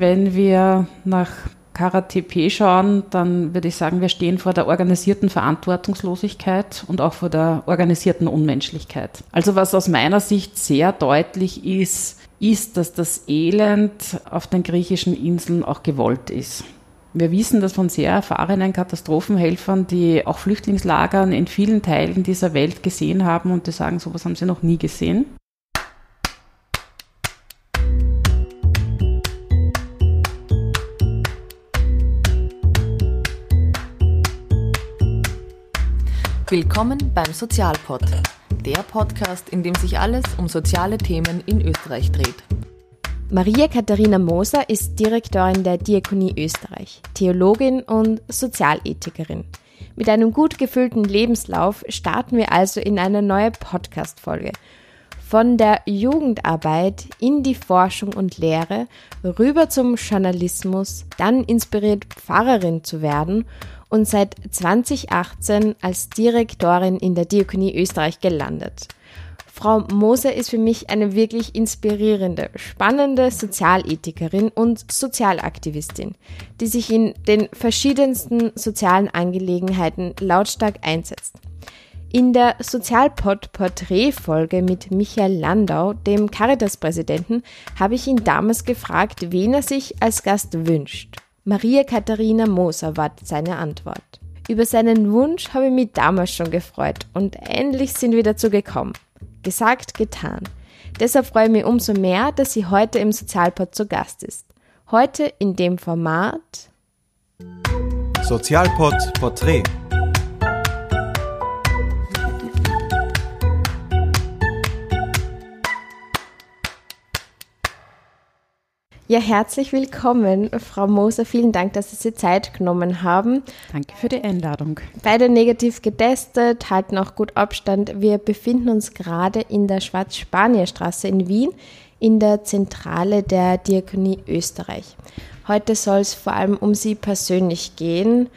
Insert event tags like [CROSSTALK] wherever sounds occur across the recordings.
Wenn wir nach KaraTP schauen, dann würde ich sagen, wir stehen vor der organisierten Verantwortungslosigkeit und auch vor der organisierten Unmenschlichkeit. Also was aus meiner Sicht sehr deutlich ist, ist, dass das Elend auf den griechischen Inseln auch gewollt ist. Wir wissen das von sehr erfahrenen Katastrophenhelfern, die auch Flüchtlingslagern in vielen Teilen dieser Welt gesehen haben und die sagen, sowas haben sie noch nie gesehen. Willkommen beim Sozialpod, der Podcast, in dem sich alles um soziale Themen in Österreich dreht. Maria Katharina Moser ist Direktorin der Diakonie Österreich, Theologin und Sozialethikerin. Mit einem gut gefüllten Lebenslauf starten wir also in eine neue Podcast-Folge. Von der Jugendarbeit in die Forschung und Lehre rüber zum Journalismus, dann inspiriert Pfarrerin zu werden und seit 2018 als Direktorin in der Diakonie Österreich gelandet. Frau Moser ist für mich eine wirklich inspirierende, spannende Sozialethikerin und Sozialaktivistin, die sich in den verschiedensten sozialen Angelegenheiten lautstark einsetzt. In der Sozialpod-Porträt-Folge mit Michael Landau, dem Caritas-Präsidenten, habe ich ihn damals gefragt, wen er sich als Gast wünscht. Maria Katharina Moser war seine Antwort. Über seinen Wunsch habe ich mich damals schon gefreut und endlich sind wir dazu gekommen. Gesagt, getan. Deshalb freue ich mich umso mehr, dass sie heute im Sozialpod zu Gast ist. Heute in dem Format Sozialpod Porträt. Ja, herzlich willkommen, Frau Moser. Vielen Dank, dass Sie sich Zeit genommen haben. Danke für die Einladung. Beide negativ getestet, halten auch gut Abstand. Wir befinden uns gerade in der Schwarz-Spanier-Straße in Wien, in der Zentrale der Diakonie Österreich. Heute soll es vor allem um Sie persönlich gehen.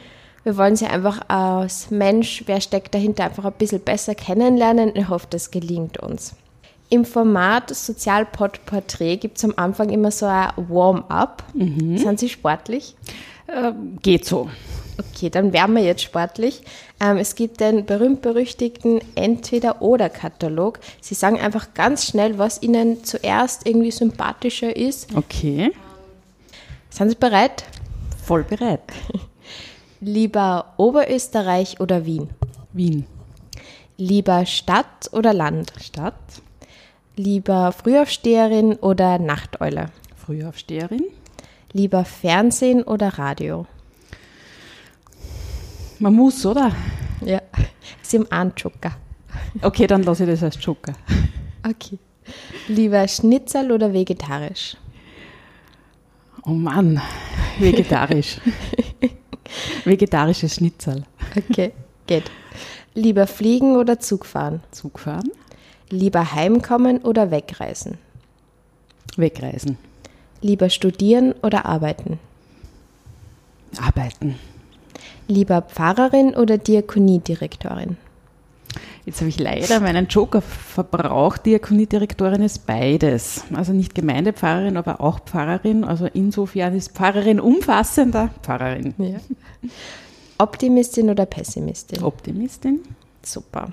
Wir wollen Sie einfach als Mensch, wer steckt dahinter, einfach ein bisschen besser kennenlernen. Ich hoffe, das gelingt uns. Im Format Sozialpod Porträt gibt es am Anfang immer so ein Warm-up. Mhm. Sind Sie sportlich? Äh, geht so. Okay, dann werden wir jetzt sportlich. Ähm, es gibt den berühmt-berüchtigten Entweder-Oder-Katalog. Sie sagen einfach ganz schnell, was Ihnen zuerst irgendwie sympathischer ist. Okay. Sind Sie bereit? Voll bereit. [LAUGHS] Lieber Oberösterreich oder Wien? Wien. Lieber Stadt oder Land? Stadt. Lieber Frühaufsteherin oder Nachteule? Frühaufsteherin. Lieber Fernsehen oder Radio? Man muss, oder? Ja. [LAUGHS] Sie haben einen Joker. Okay, dann lasse ich das als Joker. Okay. Lieber Schnitzel oder vegetarisch? Oh Mann, vegetarisch. [LAUGHS] Vegetarisches Schnitzel. Okay, geht. Lieber fliegen oder Zug fahren? Zug fahren. Lieber heimkommen oder wegreisen? Wegreisen. Lieber studieren oder arbeiten? Arbeiten. Lieber Pfarrerin oder Diakoniedirektorin? Jetzt habe ich leider meinen Joker verbraucht. Diakoniedirektorin ist beides. Also nicht Gemeindepfarrerin, aber auch Pfarrerin. Also insofern ist Pfarrerin umfassender Pfarrerin. Ja. Optimistin oder Pessimistin? Optimistin. Super.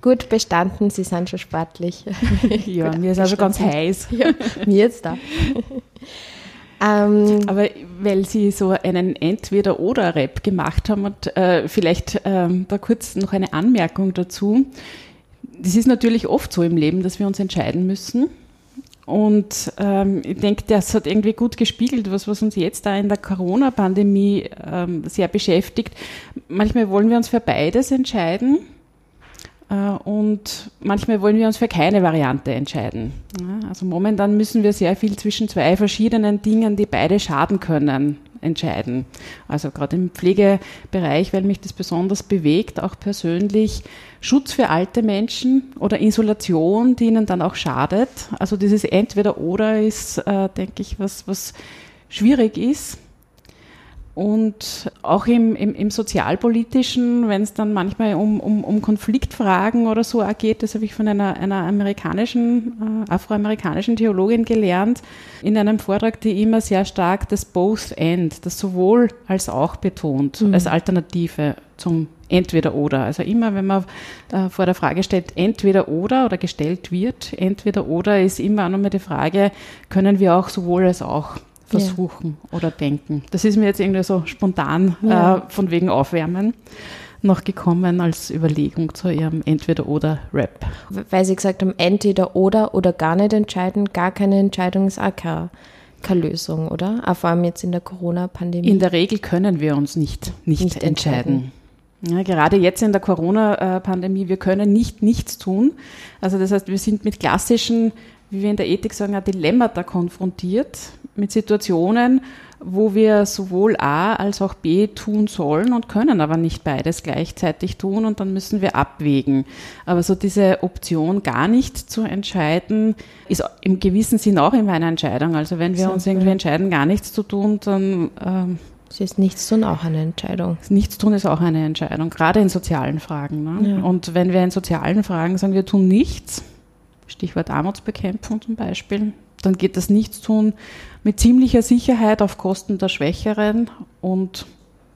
Gut bestanden, Sie sind schon sportlich. [LAUGHS] ja, mir ist also ganz heiß. Ja, mir jetzt da. ähm, Aber weil Sie so einen Entweder-Oder-Rap gemacht haben und äh, vielleicht ähm, da kurz noch eine Anmerkung dazu. Das ist natürlich oft so im Leben, dass wir uns entscheiden müssen. Und ähm, ich denke, das hat irgendwie gut gespiegelt, was, was uns jetzt da in der Corona-Pandemie ähm, sehr beschäftigt. Manchmal wollen wir uns für beides entscheiden äh, und manchmal wollen wir uns für keine Variante entscheiden. Also momentan müssen wir sehr viel zwischen zwei verschiedenen Dingen, die beide schaden können, entscheiden. Also gerade im Pflegebereich, weil mich das besonders bewegt, auch persönlich, Schutz für alte Menschen oder Isolation, die ihnen dann auch schadet. Also dieses Entweder-Oder ist, äh, denke ich, was, was schwierig ist. Und auch im, im, im Sozialpolitischen, wenn es dann manchmal um, um, um Konfliktfragen oder so geht, das habe ich von einer, einer amerikanischen, äh, afroamerikanischen Theologin gelernt, in einem Vortrag, die immer sehr stark das Both End, das sowohl als auch betont, mhm. als Alternative zum entweder oder. Also immer, wenn man äh, vor der Frage stellt, entweder oder oder gestellt wird, entweder oder ist immer nochmal die Frage, können wir auch sowohl als auch versuchen ja. oder denken. Das ist mir jetzt irgendwie so spontan ja. äh, von wegen Aufwärmen noch gekommen als Überlegung zu ihrem Entweder-Oder-Rap. Weil Sie gesagt haben, entweder-oder oder gar nicht entscheiden, gar keine Entscheidung ist auch keine, keine Lösung, oder? Auch vor allem jetzt in der Corona-Pandemie. In der Regel können wir uns nicht, nicht, nicht entscheiden. entscheiden. Ja, gerade jetzt in der Corona-Pandemie, wir können nicht nichts tun. Also das heißt, wir sind mit klassischen, wie wir in der Ethik sagen, Dilemmata konfrontiert mit Situationen, wo wir sowohl A als auch B tun sollen und können aber nicht beides gleichzeitig tun und dann müssen wir abwägen. Aber so diese Option gar nicht zu entscheiden, ist im gewissen Sinn auch immer eine Entscheidung. Also wenn wir so, uns irgendwie entscheiden, gar nichts zu tun, dann ähm, ist nichts tun auch eine Entscheidung. Nichts tun ist auch eine Entscheidung, gerade in sozialen Fragen. Ne? Ja. Und wenn wir in sozialen Fragen sagen, wir tun nichts, Stichwort Armutsbekämpfung zum Beispiel, dann geht das Nichtstun mit ziemlicher Sicherheit auf Kosten der Schwächeren und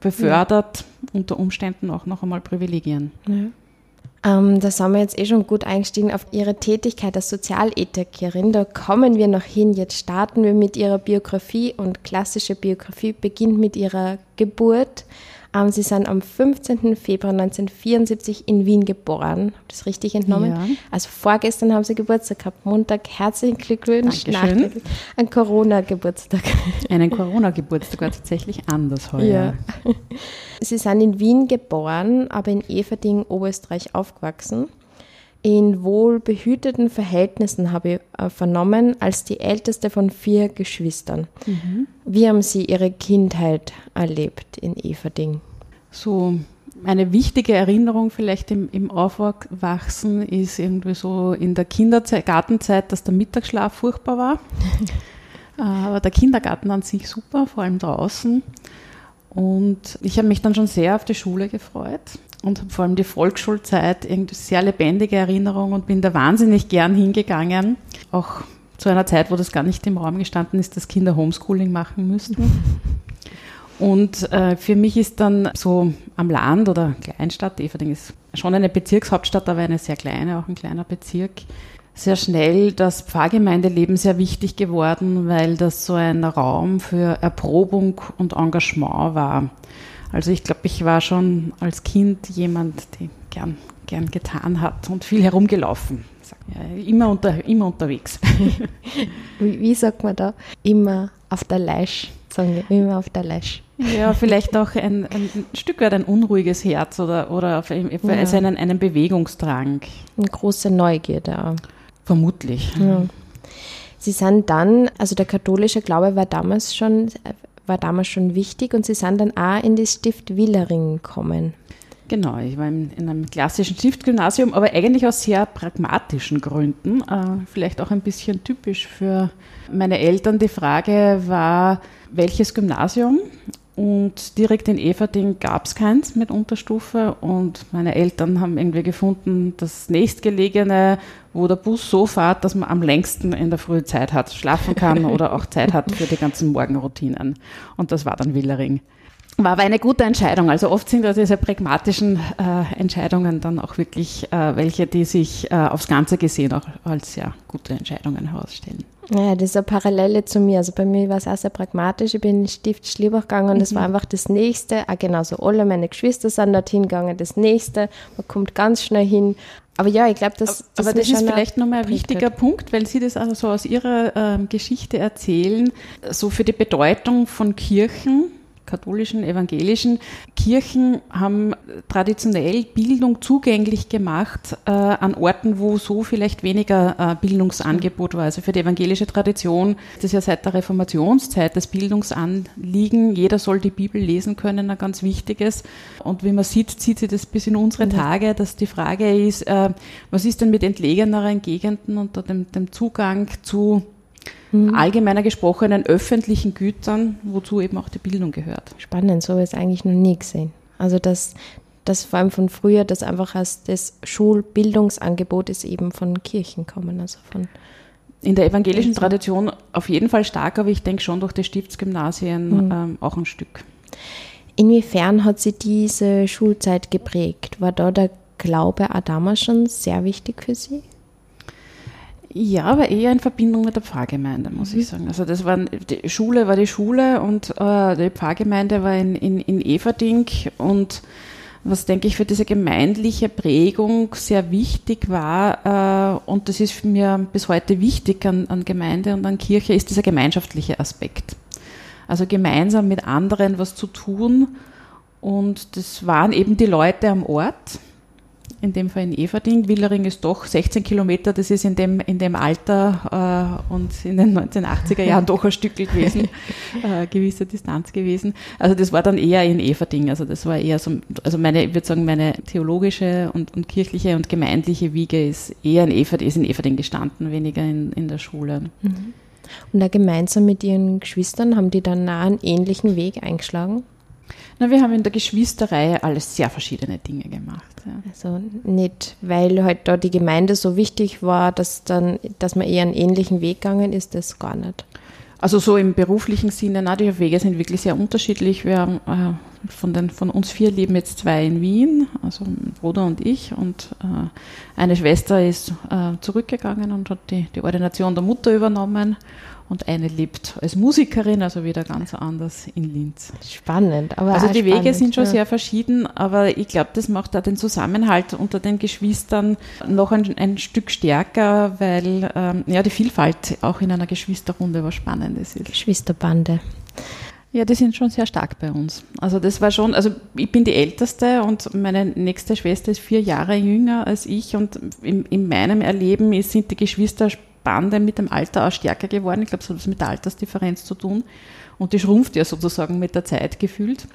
befördert ja. unter Umständen auch noch einmal Privilegien. Ja. Ähm, da sind wir jetzt eh schon gut eingestiegen auf Ihre Tätigkeit als Sozialethikerin. Da kommen wir noch hin. Jetzt starten wir mit Ihrer Biografie und klassische Biografie beginnt mit Ihrer Geburt. Ähm, Sie sind am 15. Februar 1974 in Wien geboren. Habe das richtig entnommen? Ja. Also vorgestern haben Sie Geburtstag gehabt. Montag herzlichen Glückwunsch. Dankeschön. Ein Corona-Geburtstag. Einen Corona-Geburtstag war tatsächlich anders heute. Ja. [LAUGHS] Sie sind in Wien geboren, aber in Everding, Oberösterreich aufgewachsen in wohlbehüteten Verhältnissen, habe ich äh, vernommen, als die älteste von vier Geschwistern. Mhm. Wie haben Sie Ihre Kindheit erlebt in Everding? So eine wichtige Erinnerung vielleicht im, im Aufwachsen ist irgendwie so in der Kindergartenzeit, dass der Mittagsschlaf furchtbar war. [LAUGHS] Äh, aber der Kindergarten an sich super, vor allem draußen. Und ich habe mich dann schon sehr auf die Schule gefreut und habe vor allem die Volksschulzeit irgendwie sehr lebendige Erinnerung und bin da wahnsinnig gern hingegangen. Auch zu einer Zeit, wo das gar nicht im Raum gestanden ist, dass Kinder Homeschooling machen müssten. [LAUGHS] Und äh, für mich ist dann so am Land oder Kleinstadt, Everding ist schon eine Bezirkshauptstadt, aber eine sehr kleine, auch ein kleiner Bezirk, sehr schnell das Pfarrgemeindeleben sehr wichtig geworden, weil das so ein Raum für Erprobung und Engagement war. Also ich glaube, ich war schon als Kind jemand, der gern, gern getan hat und viel herumgelaufen. Ja, immer, unter, immer unterwegs. [LAUGHS] wie, wie, sagt man da? Immer auf der Leisch, sagen wir, immer auf der Leisch. Ja, vielleicht auch ein, ein Stück weit ein unruhiges Herz oder, oder auf, ja. also einen, einen Bewegungsdrang. Eine große Neugierde. Vermutlich. Ja. Sie sind dann, also der katholische Glaube war damals schon war damals schon wichtig und Sie sind dann auch in das Stift Willering gekommen. Genau, ich war in, in einem klassischen Stiftgymnasium, aber eigentlich aus sehr pragmatischen Gründen. Äh, vielleicht auch ein bisschen typisch für meine Eltern. Die Frage war, welches Gymnasium? Und direkt in Everding gab es keins mit Unterstufe und meine Eltern haben irgendwie gefunden, das nächstgelegene, wo der Bus so fährt, dass man am längsten in der Früh Zeit hat, schlafen kann [LAUGHS] oder auch Zeit hat für die ganzen Morgenroutinen. Und das war dann Willering. War aber eine gute Entscheidung. Also oft sind ja diese pragmatischen äh, Entscheidungen dann auch wirklich äh, welche, die sich äh, aufs Ganze gesehen auch als sehr gute Entscheidungen herausstellen. Ja, das ist eine Parallele zu mir. Also bei mir war es auch sehr pragmatisch. Ich bin in Stift Schlierbach gegangen und mhm. das war einfach das Nächste. Auch genauso alle meine Geschwister sind dorthin gegangen, das Nächste. Man kommt ganz schnell hin. Aber ja, ich glaube, das, das, aber das ist vielleicht nochmal ein wichtiger hat. Punkt, weil Sie das also so aus Ihrer ähm, Geschichte erzählen, so für die Bedeutung von Kirchen katholischen, evangelischen Kirchen haben traditionell Bildung zugänglich gemacht äh, an Orten, wo so vielleicht weniger äh, Bildungsangebot war. Also für die evangelische Tradition das ist ja seit der Reformationszeit das Bildungsanliegen. Jeder soll die Bibel lesen können, ein ganz wichtiges. Und wie man sieht, zieht sich das bis in unsere Tage, dass die Frage ist, äh, was ist denn mit entlegeneren Gegenden unter dem, dem Zugang zu mhm. allgemeiner gesprochenen öffentlichen Gütern, wozu eben auch die Bildung gehört. Spannend, so habe ich es eigentlich noch nie gesehen. Also dass das vor allem von früher, das einfach als das Schulbildungsangebot ist eben von Kirchen kommen, also von in der evangelischen Tradition auf jeden Fall stark, aber ich denke schon durch die Stiftsgymnasien mhm. ähm, auch ein Stück. Inwiefern hat sie diese Schulzeit geprägt? War da der Glaube auch damals schon sehr wichtig für Sie? Ja, aber eher in Verbindung mit der Pfarrgemeinde, muss mhm. ich sagen. Also das war die Schule war die Schule und äh, die Pfarrgemeinde war in, in, in Everding und was denke ich für diese gemeindliche Prägung sehr wichtig war, äh, und das ist für mir bis heute wichtig an, an Gemeinde und an Kirche, ist dieser gemeinschaftliche Aspekt. Also gemeinsam mit anderen was zu tun. Und das waren eben die Leute am Ort in dem Fall in Everding. Willering ist doch 16 Kilometer, das ist in dem, in dem Alter äh, und in den 1980er Jahren doch ein Stück gewesen, [LAUGHS] äh, gewisse Distanz gewesen. Also das war dann eher in Everding, also das war eher so, also meine, ich würde sagen, meine theologische und, und kirchliche und gemeindliche Wiege ist eher in Everding, ist in Everding gestanden, weniger in, in der Schule. Mhm. Und da gemeinsam mit ihren Geschwistern haben die dann nah einen ähnlichen Weg eingeschlagen? Na, wir haben in der Geschwisterreihe alles sehr verschiedene Dinge gemacht. Ja. Also nicht, weil halt da die Gemeinde so wichtig war, dass dann, dass man eher einen ähnlichen Weg gegangen ist, das gar nicht. Also so im beruflichen Sinne, na, die Wege sind wirklich sehr unterschiedlich. Wir haben äh, von, den, von uns vier leben jetzt zwei in Wien, also mein Bruder und ich. Und äh, eine Schwester ist äh, zurückgegangen und hat die, die Ordination der Mutter übernommen und eine lebt als Musikerin, also wieder ganz anders in Linz. Spannend, aber also die spannend, Wege sind schon ja. sehr verschieden, aber ich glaube, das macht da den Zusammenhalt unter den Geschwistern noch ein, ein Stück stärker, weil ähm, ja die Vielfalt auch in einer Geschwisterrunde was Spannendes ist. Geschwisterbande. Ja, die sind schon sehr stark bei uns. Also das war schon, also ich bin die Älteste und meine nächste Schwester ist vier Jahre jünger als ich und in, in meinem Erleben sind die Geschwister Bande mit dem Alter auch stärker geworden. Ich glaube, es hat was mit der Altersdifferenz zu tun. Und die schrumpft ja sozusagen mit der Zeit gefühlt.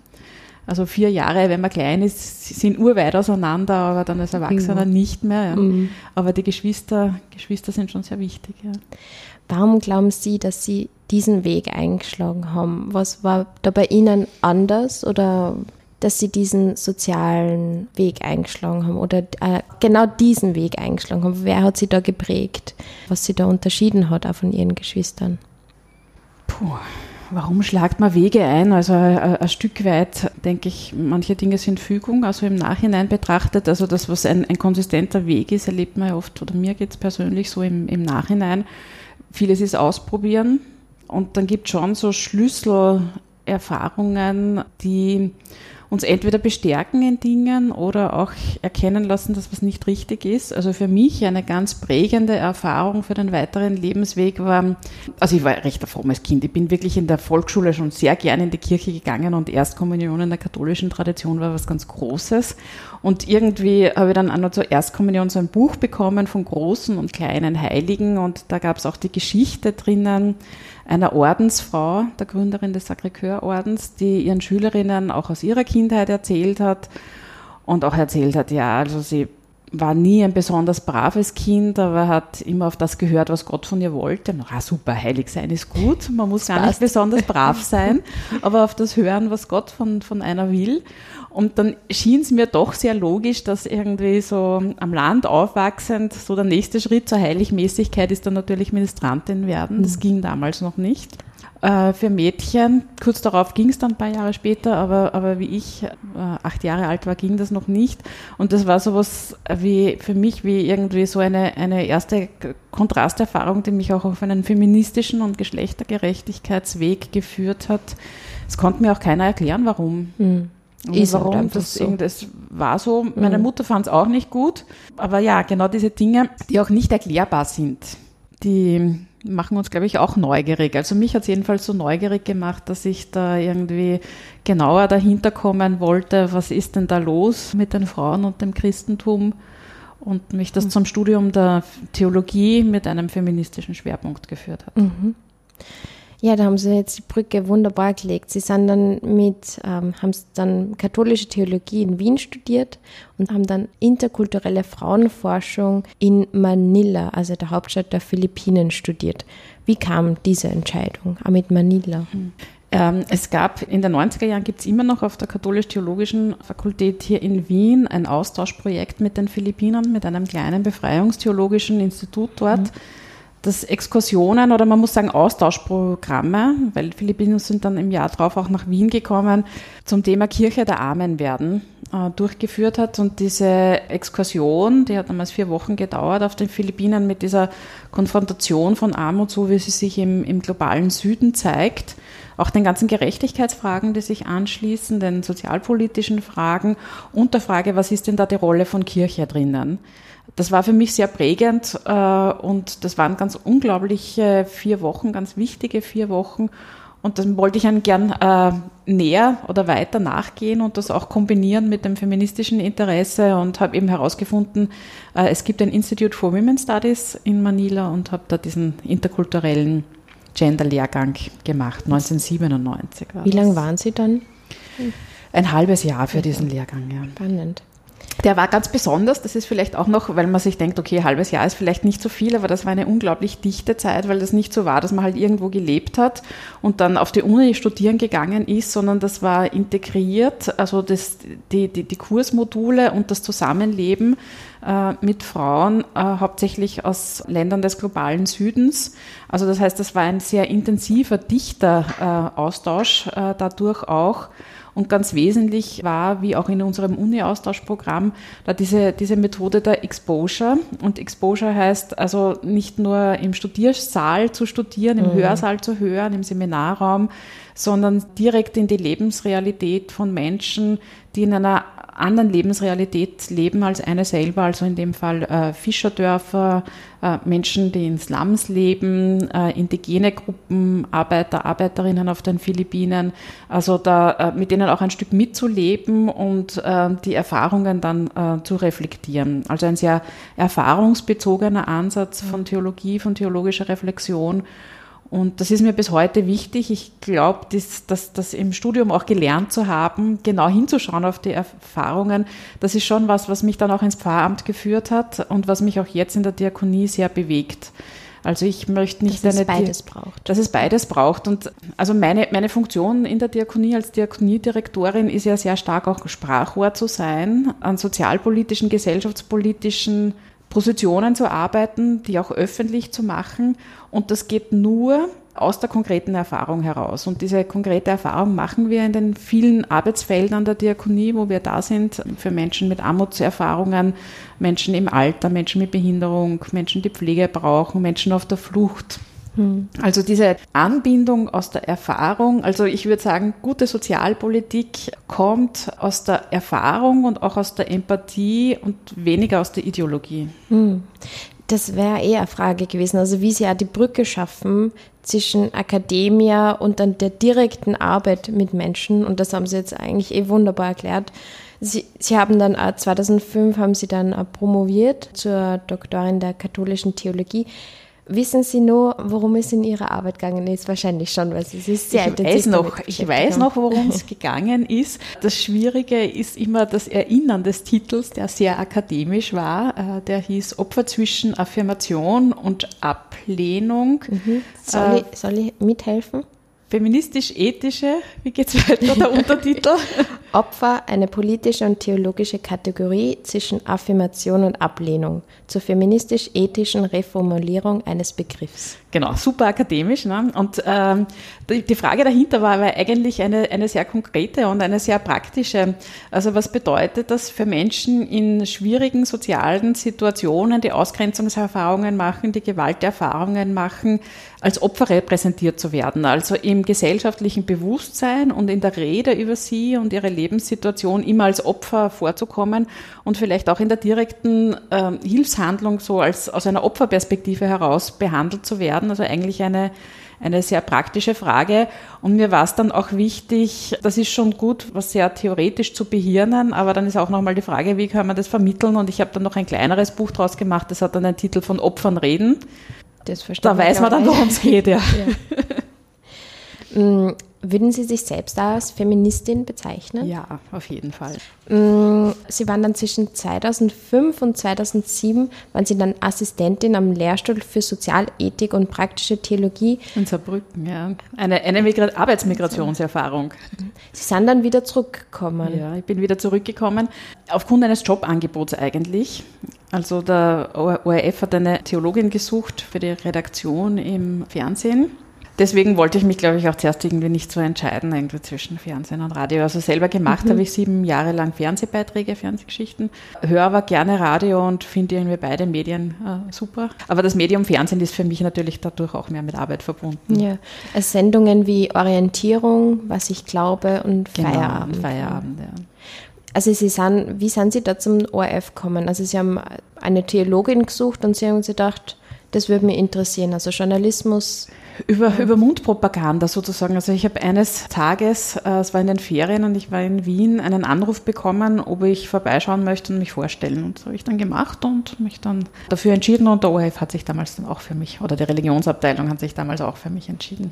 Also vier Jahre, wenn man klein ist, sind urweit auseinander, aber dann als Erwachsener mhm. nicht mehr. Ja. Mhm. Aber die Geschwister, Geschwister sind schon sehr wichtig. Ja. Warum glauben Sie, dass Sie diesen Weg eingeschlagen haben? Was war da bei Ihnen anders oder dass sie diesen sozialen Weg eingeschlagen haben oder äh, genau diesen Weg eingeschlagen haben. Wer hat sie da geprägt, was sie da unterschieden hat auch von ihren Geschwistern? Puh, warum schlagt man Wege ein? Also äh, ein Stück weit denke ich, manche Dinge sind Fügung, also im Nachhinein betrachtet. Also das, was ein, ein konsistenter Weg ist, erlebt man ja oft, oder mir geht es persönlich so im, im Nachhinein. Vieles ist ausprobieren. Und dann gibt es schon so Schlüsselerfahrungen, die uns entweder bestärken in Dingen oder auch erkennen lassen, dass was nicht richtig ist. Also für mich eine ganz prägende Erfahrung für den weiteren Lebensweg war, also ich war recht ein frommes Kind. Ich bin wirklich in der Volksschule schon sehr gerne in die Kirche gegangen und Erstkommunion in der katholischen Tradition war was ganz Großes. Und irgendwie habe ich dann auch noch zur Erstkommunion so ein Buch bekommen von großen und kleinen Heiligen und da gab es auch die Geschichte drinnen einer Ordensfrau, der Gründerin des Sacré-Cœur-Ordens, die ihren Schülerinnen auch aus ihrer Kindheit erzählt hat und auch erzählt hat, ja, also sie war nie ein besonders braves Kind, aber hat immer auf das gehört, was Gott von ihr wollte. Ah, super, heilig sein ist gut, man muss gar nicht besonders brav sein, aber auf das hören, was Gott von, von einer will. Und dann schien es mir doch sehr logisch, dass irgendwie so am Land aufwachsend so der nächste Schritt zur Heiligmäßigkeit ist dann natürlich Ministrantin werden. Das mhm. ging damals noch nicht. Äh, für Mädchen, kurz darauf ging es dann ein paar Jahre später, aber, aber wie ich äh, acht Jahre alt war, ging das noch nicht. Und das war sowas wie für mich wie irgendwie so eine, eine erste Kontrasterfahrung, die mich auch auf einen feministischen und Geschlechtergerechtigkeitsweg geführt hat. Es konnte mir auch keiner erklären, warum. Mhm. Ist halt warum? Das, so. das war so. Meine mhm. Mutter fand es auch nicht gut. Aber ja, genau diese Dinge, die auch nicht erklärbar sind, die machen uns, glaube ich, auch neugierig. Also mich hat es jedenfalls so neugierig gemacht, dass ich da irgendwie genauer dahinter kommen wollte, was ist denn da los mit den Frauen und dem Christentum und mich das mhm. zum Studium der Theologie mit einem feministischen Schwerpunkt geführt hat. Mhm. Ja, da haben Sie jetzt die Brücke wunderbar gelegt. Sie sind dann mit, ähm, haben dann katholische Theologie in Wien studiert und haben dann interkulturelle Frauenforschung in Manila, also der Hauptstadt der Philippinen, studiert. Wie kam diese Entscheidung, auch mit Manila? Mhm. Ähm, es gab in den 90er Jahren gibt es immer noch auf der Katholisch-Theologischen Fakultät hier in Wien ein Austauschprojekt mit den Philippinen, mit einem kleinen befreiungstheologischen Institut dort. Mhm. Das Exkursionen oder man muss sagen Austauschprogramme, weil Philippinen sind dann im Jahr darauf auch nach Wien gekommen, zum Thema Kirche der Armen werden äh, durchgeführt hat. Und diese Exkursion, die hat damals vier Wochen gedauert auf den Philippinen mit dieser Konfrontation von Armut, so wie sie sich im, im globalen Süden zeigt, auch den ganzen Gerechtigkeitsfragen, die sich anschließen, den sozialpolitischen Fragen und der Frage, was ist denn da die Rolle von Kirche drinnen? Das war für mich sehr prägend äh, und das waren ganz unglaubliche vier Wochen, ganz wichtige vier Wochen. Und dann wollte ich dann gern äh, näher oder weiter nachgehen und das auch kombinieren mit dem feministischen Interesse und habe eben herausgefunden, äh, es gibt ein Institute for Women Studies in Manila und habe da diesen interkulturellen Gender-Lehrgang gemacht, 1997. Wie lange waren Sie dann? Ein halbes Jahr für diesen Lehrgang, ja. Spannend. Der war ganz besonders, das ist vielleicht auch noch, weil man sich denkt, okay, halbes Jahr ist vielleicht nicht so viel, aber das war eine unglaublich dichte Zeit, weil das nicht so war, dass man halt irgendwo gelebt hat und dann auf die Uni studieren gegangen ist, sondern das war integriert, also das, die, die, die Kursmodule und das Zusammenleben äh, mit Frauen, äh, hauptsächlich aus Ländern des globalen Südens. Also das heißt, das war ein sehr intensiver, dichter äh, Austausch dadurch auch. Und ganz wesentlich war, wie auch in unserem Uni-Austauschprogramm, da diese, diese Methode der Exposure. Und Exposure heißt also nicht nur im Studiersaal zu studieren, im mhm. Hörsaal zu hören, im Seminarraum, sondern direkt in die Lebensrealität von Menschen, die in einer anderen Lebensrealität leben als eine selber, also in dem Fall äh, Fischerdörfer, äh, Menschen, die in Slums leben, äh, indigene Gruppen, Arbeiter, Arbeiterinnen auf den Philippinen, also da äh, mit denen auch ein Stück mitzuleben und äh, die Erfahrungen dann äh, zu reflektieren. Also ein sehr erfahrungsbezogener Ansatz von Theologie, von theologischer Reflexion und das ist mir bis heute wichtig. Ich glaube, das, das, das im Studium auch gelernt zu haben, genau hinzuschauen auf die Erfahrungen, das ist schon was, was mich dann auch ins Pfarramt geführt hat und was mich auch jetzt in der Diakonie sehr bewegt. Also ich möchte nicht dass es beides Di braucht. Dass es beides braucht. Und also meine, meine Funktion in der Diakonie als Diakoniedirektorin ist ja sehr stark auch Sprachrohr zu sein an sozialpolitischen, gesellschaftspolitischen Positionen zu arbeiten, die auch öffentlich zu machen. Und das geht nur aus der konkreten Erfahrung heraus. Und diese konkrete Erfahrung machen wir in den vielen Arbeitsfeldern der Diakonie, wo wir da sind, für Menschen mit Armutserfahrungen, Menschen im Alter, Menschen mit Behinderung, Menschen, die Pflege brauchen, Menschen auf der Flucht. Hm. Also diese Anbindung aus der Erfahrung, also ich würde sagen, gute Sozialpolitik kommt aus der Erfahrung und auch aus der Empathie und weniger aus der Ideologie. Hm. Das wäre eher eine Frage gewesen, also wie Sie ja die Brücke schaffen zwischen Akademia und dann der direkten Arbeit mit Menschen. Und das haben Sie jetzt eigentlich eh wunderbar erklärt. Sie, Sie haben dann 2005 haben Sie dann promoviert zur Doktorin der katholischen Theologie. Wissen Sie nur, worum es in Ihrer Arbeit gegangen ist? Wahrscheinlich schon, weil Sie ist sehr ich weiß noch, Ich weiß noch, worum es [LAUGHS] gegangen ist. Das Schwierige ist immer das Erinnern des Titels, der sehr akademisch war. Äh, der hieß Opfer zwischen Affirmation und Ablehnung. Mhm. Soll, äh, ich, soll ich mithelfen? Feministisch-ethische, wie geht es weiter, der Untertitel? [LAUGHS] Opfer, eine politische und theologische Kategorie zwischen Affirmation und Ablehnung zur feministisch-ethischen Reformulierung eines Begriffs. Genau, super akademisch. Ne? Und ähm, die, die, Frage dahinter war aber eigentlich eine, eine sehr konkrete und eine sehr praktische. Also was bedeutet das für Menschen in schwierigen sozialen Situationen, die Ausgrenzungserfahrungen machen, die Gewalterfahrungen machen, als Opfer repräsentiert zu werden? Also im gesellschaftlichen Bewusstsein und in der Rede über sie und ihre Lebenssituation immer als Opfer vorzukommen und vielleicht auch in der direkten äh, Hilfshandlung so als aus einer Opferperspektive heraus behandelt zu werden. Also eigentlich eine, eine sehr praktische Frage. Und mir war es dann auch wichtig, das ist schon gut, was sehr theoretisch zu behirnen, aber dann ist auch nochmal die Frage, wie kann man das vermitteln? Und ich habe dann noch ein kleineres Buch draus gemacht, das hat dann den Titel von Opfern reden. Das da weiß man dann, worum es geht, ja. ja. [LAUGHS] Mm, würden Sie sich selbst als Feministin bezeichnen? Ja, auf jeden Fall. Mm, Sie waren dann zwischen 2005 und 2007 waren Sie dann Assistentin am Lehrstuhl für Sozialethik und praktische Theologie. In Saarbrücken, ja. Eine, eine Migra Arbeitsmigrationserfahrung. Sie sind dann wieder zurückgekommen. Ja, ich bin wieder zurückgekommen. Aufgrund eines Jobangebots eigentlich. Also der ORF hat eine Theologin gesucht für die Redaktion im Fernsehen deswegen wollte ich mich, glaube ich, auch zuerst irgendwie nicht so entscheiden, irgendwie zwischen Fernsehen und Radio. Also selber gemacht mhm. habe ich sieben Jahre lang Fernsehbeiträge, Fernsehgeschichten, höre aber gerne Radio und finde irgendwie beide Medien äh, super. Aber das Medium Fernsehen ist für mich natürlich dadurch auch mehr mit Arbeit verbunden. Ja, also Sendungen wie Orientierung, was ich glaube und genau, Feierabend. Feierabend, ja. Also Sie sind, wie sind Sie da zum ORF gekommen? Also Sie haben eine Theologin gesucht und Sie haben sich gedacht, das würde mich interessieren. Also Journalismus über, über Mundpropaganda sozusagen. Also ich habe eines Tages, äh, es war in den Ferien und ich war in Wien, einen Anruf bekommen, ob ich vorbeischauen möchte und mich vorstellen. Und das habe ich dann gemacht und mich dann dafür entschieden und der ORF hat sich damals dann auch für mich, oder die Religionsabteilung hat sich damals auch für mich entschieden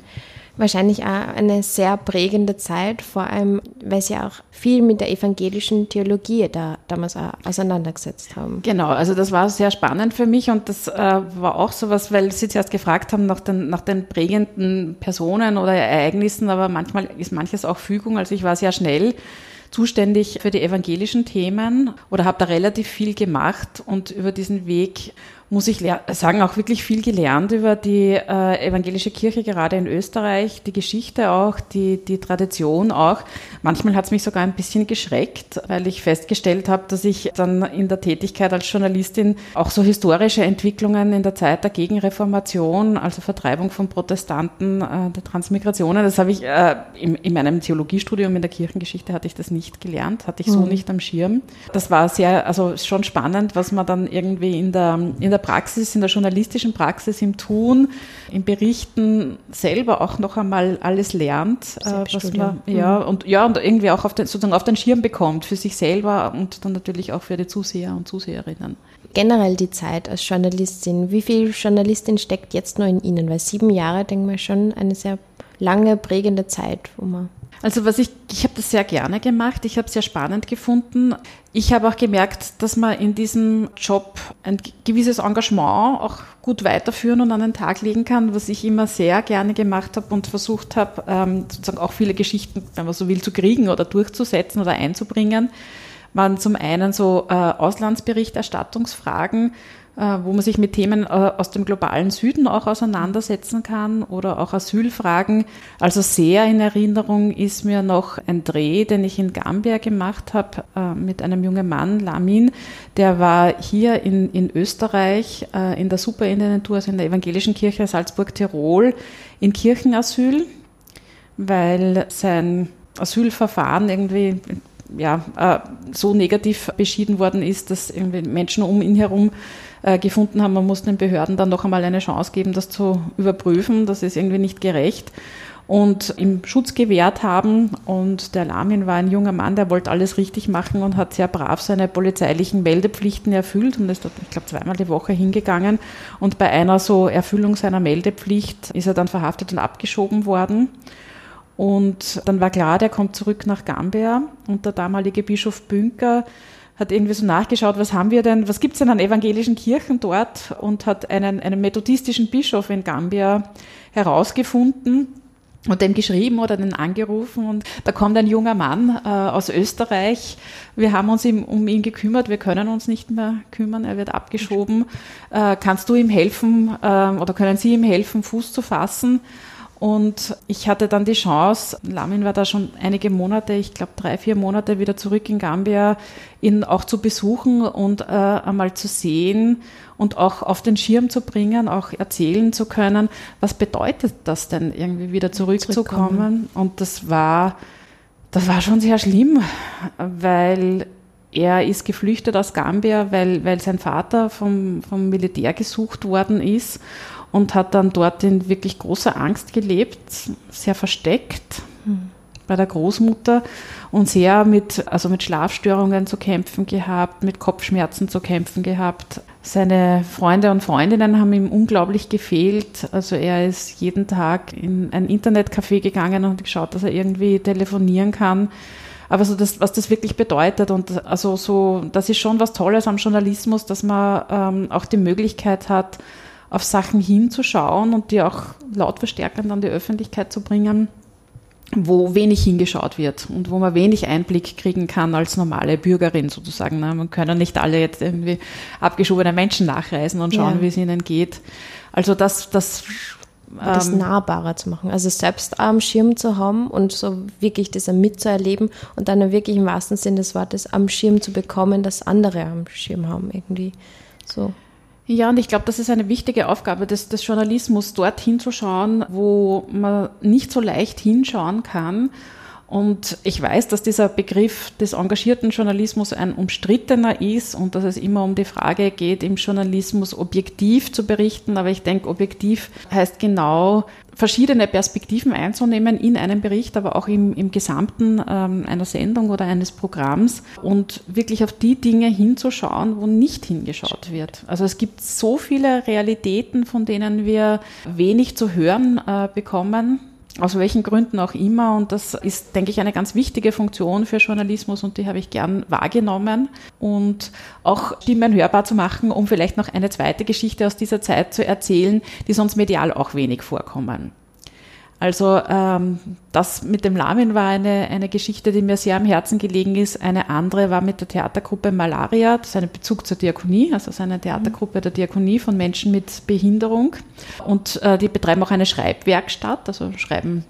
wahrscheinlich auch eine sehr prägende Zeit, vor allem, weil sie auch viel mit der evangelischen Theologie da damals auch auseinandergesetzt haben. Genau, also das war sehr spannend für mich und das äh, war auch so was, weil Sie zuerst gefragt haben nach den, nach den prägenden Personen oder Ereignissen, aber manchmal ist manches auch Fügung. Also ich war sehr schnell zuständig für die evangelischen Themen oder habe da relativ viel gemacht und über diesen Weg muss ich sagen, auch wirklich viel gelernt über die äh, evangelische Kirche, gerade in Österreich, die Geschichte auch, die, die Tradition auch. Manchmal hat es mich sogar ein bisschen geschreckt, weil ich festgestellt habe, dass ich dann in der Tätigkeit als Journalistin auch so historische Entwicklungen in der Zeit der Gegenreformation, also Vertreibung von Protestanten, äh, der Transmigrationen, das habe ich äh, in, in, meinem Theologiestudium in der Kirchengeschichte hatte ich das nicht gelernt, hatte ich so mhm. nicht am Schirm. Das war sehr, also schon spannend, was man dann irgendwie in der, in der der Praxis, in der journalistischen Praxis, im Tun, im Berichten selber auch noch einmal alles lernt, äh, was man, ja, mhm. und, ja, und irgendwie auch auf den, sozusagen auf den Schirm bekommt für sich selber und dann natürlich auch für die Zuseher und Zuseherinnen. Generell die Zeit als Journalistin, wie viel Journalistin steckt jetzt noch in Ihnen? Weil sieben Jahre, denke ich schon, eine sehr lange, prägende Zeit, wo man also was ich, ich habe das sehr gerne gemacht, ich habe es sehr spannend gefunden. Ich habe auch gemerkt, dass man in diesem Job ein gewisses Engagement auch gut weiterführen und an den Tag legen kann, was ich immer sehr gerne gemacht habe und versucht habe, ähm, sozusagen auch viele Geschichten, wenn man so will, zu kriegen oder durchzusetzen oder einzubringen. Waren zum einen so äh, Auslandsberichterstattungsfragen, wo man sich mit Themen äh, aus dem globalen Süden auch auseinandersetzen kann oder auch Asylfragen. Also sehr in Erinnerung ist mir noch ein Dreh, den ich in Gambia gemacht habe äh, mit einem jungen Mann, Lamin. Der war hier in, in Österreich in der Superintendentur, also in der Evangelischen Kirche Salzburg-Tirol, in Kirchenasyl, weil sein Asylverfahren irgendwie ja, so negativ beschieden worden ist, dass irgendwie Menschen um ihn herum äh, gefunden haben, man muss den Behörden dann noch einmal eine Chance geben, das zu überprüfen. Das ist irgendwie nicht gerecht und ihm Schutz gewährt haben. Und der Lamin war ein junger Mann, der wollte alles richtig machen und hat sehr brav seine polizeilichen Meldepflichten erfüllt und ist dort, ich glaube, zweimal die Woche hingegangen. Und bei einer so Erfüllung seiner Meldepflicht ist er dann verhaftet und abgeschoben worden. Und dann war klar, der kommt zurück nach Gambia und der damalige Bischof Bünker hat irgendwie so nachgeschaut, was haben wir denn, was gibt es denn an evangelischen Kirchen dort und hat einen, einen methodistischen Bischof in Gambia herausgefunden und dem geschrieben oder den angerufen und da kommt ein junger Mann äh, aus Österreich. Wir haben uns ihm, um ihn gekümmert, wir können uns nicht mehr kümmern, er wird abgeschoben. Äh, kannst du ihm helfen äh, oder können Sie ihm helfen, Fuß zu fassen? Und ich hatte dann die Chance, Lamin war da schon einige Monate, ich glaube drei, vier Monate wieder zurück in Gambia, ihn auch zu besuchen und äh, einmal zu sehen und auch auf den Schirm zu bringen, auch erzählen zu können, was bedeutet das denn, irgendwie wieder zurückzukommen. Und das war, das war schon sehr schlimm, weil er ist geflüchtet aus Gambia, weil, weil sein Vater vom, vom Militär gesucht worden ist und hat dann dort in wirklich großer Angst gelebt, sehr versteckt mhm. bei der Großmutter und sehr mit, also mit Schlafstörungen zu kämpfen gehabt, mit Kopfschmerzen zu kämpfen gehabt. Seine Freunde und Freundinnen haben ihm unglaublich gefehlt. Also er ist jeden Tag in ein Internetcafé gegangen und geschaut, dass er irgendwie telefonieren kann. Aber so das, was das wirklich bedeutet und also so, das ist schon was Tolles am Journalismus, dass man ähm, auch die Möglichkeit hat, auf Sachen hinzuschauen und die auch laut verstärkend an die Öffentlichkeit zu bringen, wo wenig hingeschaut wird und wo man wenig Einblick kriegen kann als normale Bürgerin sozusagen. Ne? Man können nicht alle jetzt irgendwie abgeschobene Menschen nachreisen und schauen, ja. wie es ihnen geht. Also das, das das ähm, nahbarer zu machen. Also selbst am Schirm zu haben und so wirklich das mitzuerleben und dann wirklich im wahrsten Sinne des Wortes am Schirm zu bekommen, dass andere am Schirm haben irgendwie. So. Ja, und ich glaube, das ist eine wichtige Aufgabe des, des Journalismus, dort hinzuschauen, wo man nicht so leicht hinschauen kann und ich weiß, dass dieser Begriff des engagierten Journalismus ein umstrittener ist und dass es immer um die Frage geht, im Journalismus objektiv zu berichten. Aber ich denke, objektiv heißt genau, verschiedene Perspektiven einzunehmen in einem Bericht, aber auch im, im Gesamten ähm, einer Sendung oder eines Programms und wirklich auf die Dinge hinzuschauen, wo nicht hingeschaut wird. Also es gibt so viele Realitäten, von denen wir wenig zu hören äh, bekommen aus welchen Gründen auch immer. Und das ist, denke ich, eine ganz wichtige Funktion für Journalismus und die habe ich gern wahrgenommen. Und auch Stimmen hörbar zu machen, um vielleicht noch eine zweite Geschichte aus dieser Zeit zu erzählen, die sonst medial auch wenig vorkommen. Also ähm, das mit dem Lamin war eine, eine Geschichte, die mir sehr am Herzen gelegen ist. Eine andere war mit der Theatergruppe Malaria, das ist ein Bezug zur Diakonie, also es ist eine Theatergruppe der Diakonie von Menschen mit Behinderung. Und äh, die betreiben auch eine Schreibwerkstatt, also schreiben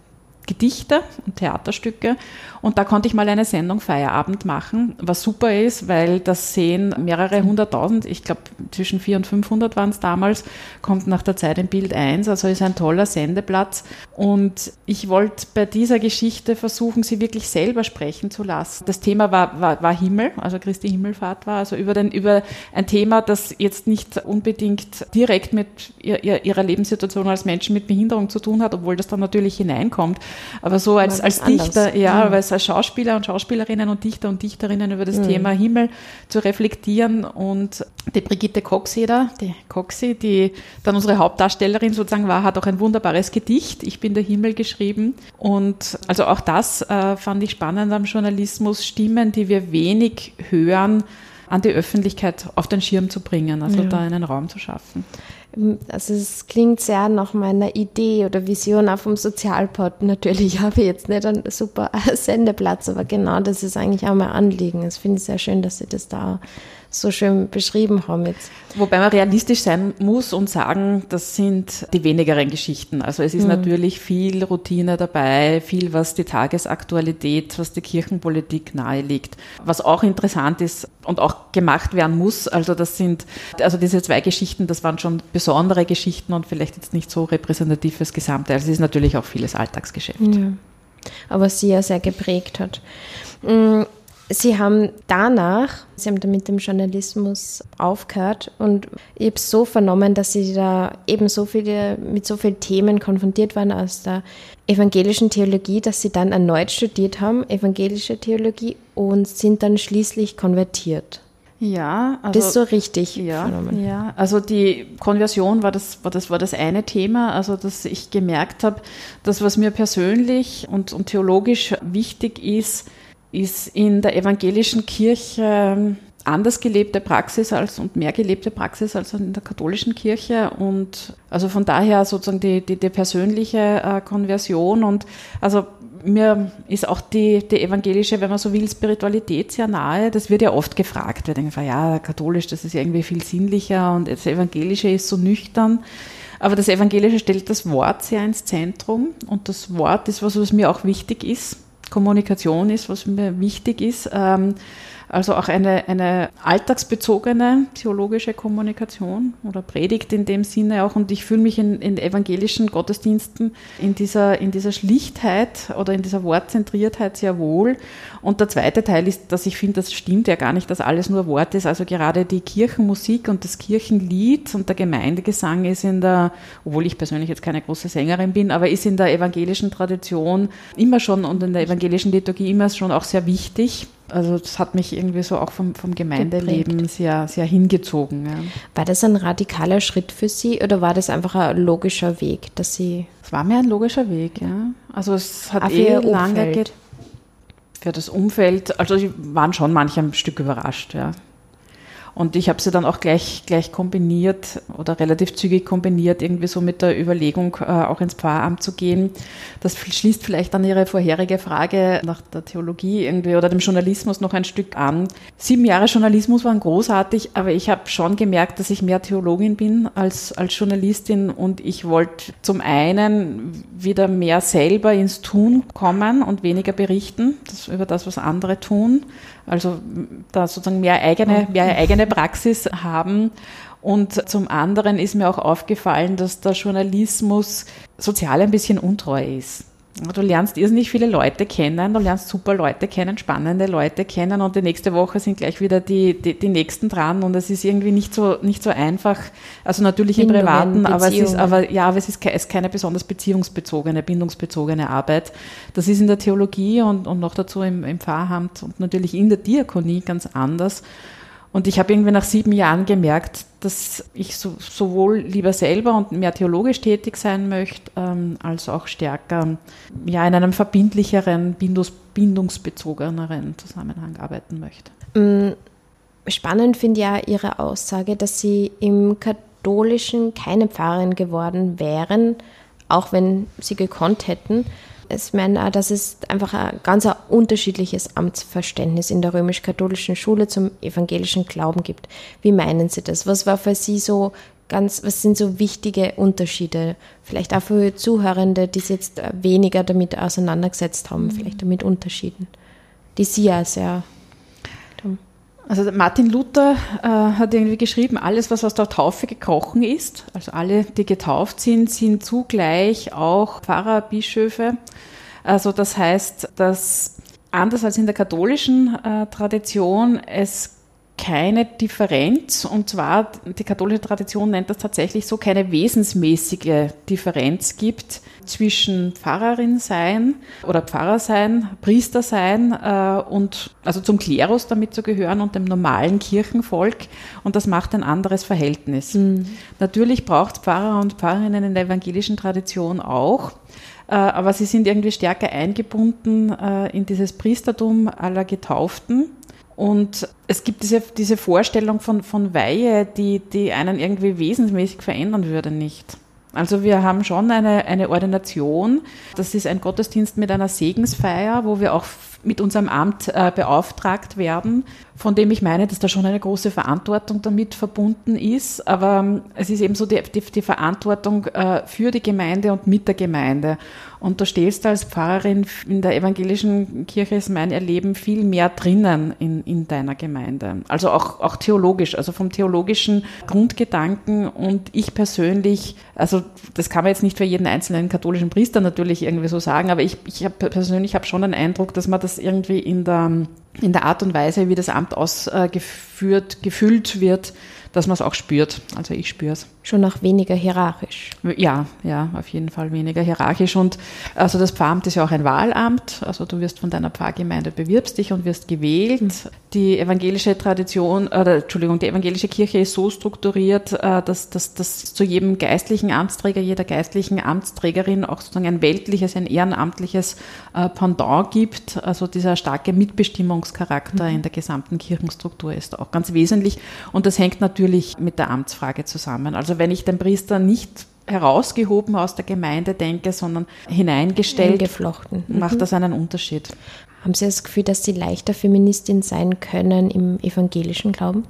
Gedichte und Theaterstücke. Und da konnte ich mal eine Sendung Feierabend machen, was super ist, weil das sehen mehrere hunderttausend, ich glaube zwischen 400 und 500 waren es damals, kommt nach der Zeit im Bild 1, also ist ein toller Sendeplatz. Und ich wollte bei dieser Geschichte versuchen, sie wirklich selber sprechen zu lassen. Das Thema war, war, war Himmel, also Christi Himmelfahrt war, also über, den, über ein Thema, das jetzt nicht unbedingt direkt mit ihrer Lebenssituation als Menschen mit Behinderung zu tun hat, obwohl das dann natürlich hineinkommt. Aber so als, als Dichter, ja, mhm. als, als Schauspieler und Schauspielerinnen und Dichter und Dichterinnen über das mhm. Thema Himmel zu reflektieren. Und die Brigitte Coxeder, die Coxi, die dann unsere Hauptdarstellerin sozusagen war, hat auch ein wunderbares Gedicht, Ich bin der Himmel, geschrieben. Und also auch das äh, fand ich spannend am Journalismus, Stimmen, die wir wenig hören, an die Öffentlichkeit auf den Schirm zu bringen, also ja. da einen Raum zu schaffen. Also es klingt sehr nach meiner Idee oder Vision auch vom Sozialpod. [LAUGHS] Natürlich habe ich jetzt nicht einen super [LAUGHS] Sendeplatz, aber genau das ist eigentlich auch mein Anliegen. Das finde ich sehr schön, dass Sie das da so schön beschrieben haben jetzt. Wobei man realistisch sein muss und sagen, das sind die wenigeren Geschichten. Also es ist mhm. natürlich viel Routine dabei, viel, was die Tagesaktualität, was die Kirchenpolitik naheliegt. Was auch interessant ist und auch gemacht werden muss, also das sind, also diese zwei Geschichten, das waren schon besondere Geschichten und vielleicht jetzt nicht so repräsentativ fürs Gesamte. Also es ist natürlich auch vieles Alltagsgeschäft. Ja. Aber sie ja sehr geprägt hat. Sie haben danach, Sie haben mit dem Journalismus aufgehört und ich habe so vernommen, dass Sie da eben so viele, mit so vielen Themen konfrontiert waren aus der evangelischen Theologie, dass Sie dann erneut studiert haben, evangelische Theologie, und sind dann schließlich konvertiert. Ja, also, das ist so richtig. Ja, vernommen. ja, also die Konversion war das, war das, war das eine Thema, also dass ich gemerkt habe, dass was mir persönlich und, und theologisch wichtig ist, ist in der evangelischen Kirche ähm, anders gelebte Praxis als und mehr gelebte Praxis als in der katholischen Kirche und also von daher sozusagen die, die, die persönliche äh, Konversion und also mir ist auch die, die evangelische, wenn man so will, Spiritualität sehr nahe. Das wird ja oft gefragt. Wir denken, ja, katholisch, das ist irgendwie viel sinnlicher und das evangelische ist so nüchtern. Aber das evangelische stellt das Wort sehr ins Zentrum und das Wort ist was, was mir auch wichtig ist. Kommunikation ist, was mir wichtig ist. Ähm, Also auch eine, eine alltagsbezogene theologische Kommunikation oder Predigt in dem Sinne auch. Und ich fühle mich in, in evangelischen Gottesdiensten in dieser, in dieser Schlichtheit oder in dieser Wortzentriertheit sehr wohl. Und der zweite Teil ist, dass ich finde, das stimmt ja gar nicht, dass alles nur Wort ist. Also gerade die Kirchenmusik und das Kirchenlied und der Gemeindegesang ist in der, obwohl ich persönlich jetzt keine große Sängerin bin, aber ist in der evangelischen Tradition immer schon und in der evangelischen Liturgie immer schon auch sehr wichtig. Also das hat mich irgendwie so auch vom, vom Gemeindeleben sehr, sehr hingezogen. Ja. War das ein radikaler Schritt für Sie oder war das einfach ein logischer Weg, dass Sie... Es war mir ein logischer Weg, ja. Also es hat eh lange geht für das Umfeld. Also sie waren schon manche ein Stück überrascht, ja. Und ich habe sie dann auch gleich, gleich kombiniert oder relativ zügig kombiniert, irgendwie so mit der Überlegung, äh, auch ins Pfarramt zu gehen. Das schließt vielleicht an Ihre vorherige Frage nach der Theologie irgendwie oder dem Journalismus noch ein Stück an. Sieben Jahre Journalismus waren großartig, aber ich habe schon gemerkt, dass ich mehr Theologin bin als, als Journalistin und ich wollte zum einen wieder mehr selber ins Tun kommen und weniger berichten das, über das, was andere tun. Also da sozusagen mehr eigene, mehr eigene Praxis haben. Und zum anderen ist mir auch aufgefallen, dass der Journalismus sozial ein bisschen untreu ist. Du lernst irrsinnig viele Leute kennen, du lernst super Leute kennen, spannende Leute kennen und die nächste Woche sind gleich wieder die, die, die nächsten dran und es ist irgendwie nicht so, nicht so einfach. Also natürlich im Privaten, aber es ist, aber ja, aber es ist, es ist keine besonders beziehungsbezogene, bindungsbezogene Arbeit. Das ist in der Theologie und, und noch dazu im, im Pfarramt und natürlich in der Diakonie ganz anders. Und ich habe irgendwie nach sieben Jahren gemerkt, dass ich so, sowohl lieber selber und mehr theologisch tätig sein möchte, ähm, als auch stärker ja, in einem verbindlicheren, bindungs, bindungsbezogeneren Zusammenhang arbeiten möchte. Mm, spannend finde ja Ihre Aussage, dass Sie im Katholischen keine Pfarrerin geworden wären, auch wenn Sie gekonnt hätten ich meine, das ist einfach ein ganz unterschiedliches Amtsverständnis in der römisch-katholischen Schule zum evangelischen Glauben gibt. Wie meinen Sie das? Was war für Sie so ganz, was sind so wichtige Unterschiede? Vielleicht auch für Zuhörende, die sich jetzt weniger damit auseinandergesetzt haben, mhm. vielleicht damit Unterschieden, die Sie ja sehr also Martin Luther äh, hat irgendwie geschrieben, alles, was aus der Taufe gekrochen ist, also alle, die getauft sind, sind zugleich auch Pfarrer, Bischöfe. Also das heißt, dass anders als in der katholischen äh, Tradition es keine Differenz, und zwar die katholische Tradition nennt das tatsächlich so, keine wesensmäßige Differenz gibt zwischen Pfarrerin sein oder Pfarrer sein, Priester sein äh, und also zum Klerus damit zu gehören und dem normalen Kirchenvolk und das macht ein anderes Verhältnis. Mhm. Natürlich braucht Pfarrer und Pfarrerinnen in der evangelischen Tradition auch, aber sie sind irgendwie stärker eingebunden äh, in dieses Priestertum aller Getauften und es gibt diese, diese Vorstellung von, von Weihe, die, die einen irgendwie wesensmäßig verändern würde, nicht. Also wir haben schon eine, eine Ordination. Das ist ein Gottesdienst mit einer Segensfeier, wo wir auch mit unserem Amt äh, beauftragt werden, von dem ich meine, dass da schon eine große Verantwortung damit verbunden ist. Aber ähm, es ist eben so die, die, die Verantwortung äh, für die Gemeinde und mit der Gemeinde. Und da stehst du als Pfarrerin in der evangelischen Kirche, ist mein Erleben, viel mehr drinnen in, in deiner Gemeinde. Also auch, auch theologisch, also vom theologischen Grundgedanken. Und ich persönlich, also das kann man jetzt nicht für jeden einzelnen katholischen Priester natürlich irgendwie so sagen, aber ich, ich hab, persönlich habe schon den Eindruck, dass man das irgendwie in der, in der Art und Weise, wie das Amt ausgeführt, gefüllt wird, dass man es auch spürt. Also ich spüre es. Schon noch weniger hierarchisch. Ja, ja, auf jeden Fall weniger hierarchisch. Und also das Pfarramt ist ja auch ein Wahlamt. Also du wirst von deiner Pfarrgemeinde bewirbst dich und wirst gewählt. Mhm. Die evangelische Tradition, äh, Entschuldigung, die evangelische Kirche ist so strukturiert, äh, dass, dass, dass zu jedem geistlichen Amtsträger, jeder geistlichen Amtsträgerin auch sozusagen ein weltliches, ein ehrenamtliches äh, Pendant gibt. Also dieser starke Mitbestimmungscharakter mhm. in der gesamten Kirchenstruktur ist auch ganz wesentlich. Und das hängt natürlich natürlich mit der Amtsfrage zusammen. Also wenn ich den Priester nicht herausgehoben aus der Gemeinde denke, sondern hineingestellt, geflochten, macht mhm. das einen Unterschied. Haben Sie das Gefühl, dass Sie leichter Feministin sein können im evangelischen Glauben?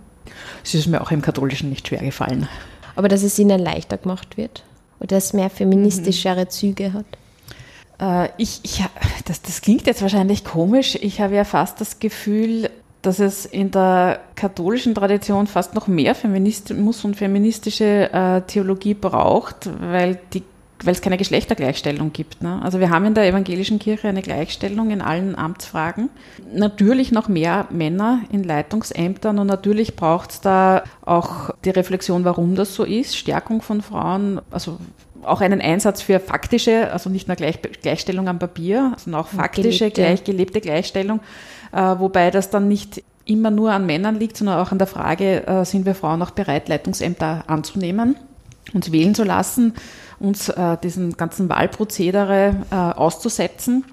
Es ist mir auch im katholischen nicht schwer gefallen. Aber dass es Ihnen leichter gemacht wird? Oder dass es mehr feministischere mhm. Züge hat? Äh, ich, ich, das, das klingt jetzt wahrscheinlich komisch. Ich habe ja fast das Gefühl, dass es in der katholischen Tradition fast noch mehr Feminismus und feministische äh, Theologie braucht, weil die weil es keine Geschlechtergleichstellung gibt. Ne? Also wir haben in der evangelischen Kirche eine Gleichstellung in allen Amtsfragen. Natürlich noch mehr Männer in Leitungsämtern und natürlich braucht es da auch die Reflexion, warum das so ist, Stärkung von Frauen, also auch einen Einsatz für faktische, also nicht nur Gleich Gleichstellung am Papier, sondern auch faktische, gelebte, gleich, gelebte Gleichstellung, wobei das dann nicht immer nur an Männern liegt, sondern auch an der Frage, äh, sind wir Frauen auch bereit, Leitungsämter anzunehmen, uns wählen zu lassen uns äh, diesen ganzen Wahlprozedere äh, auszusetzen.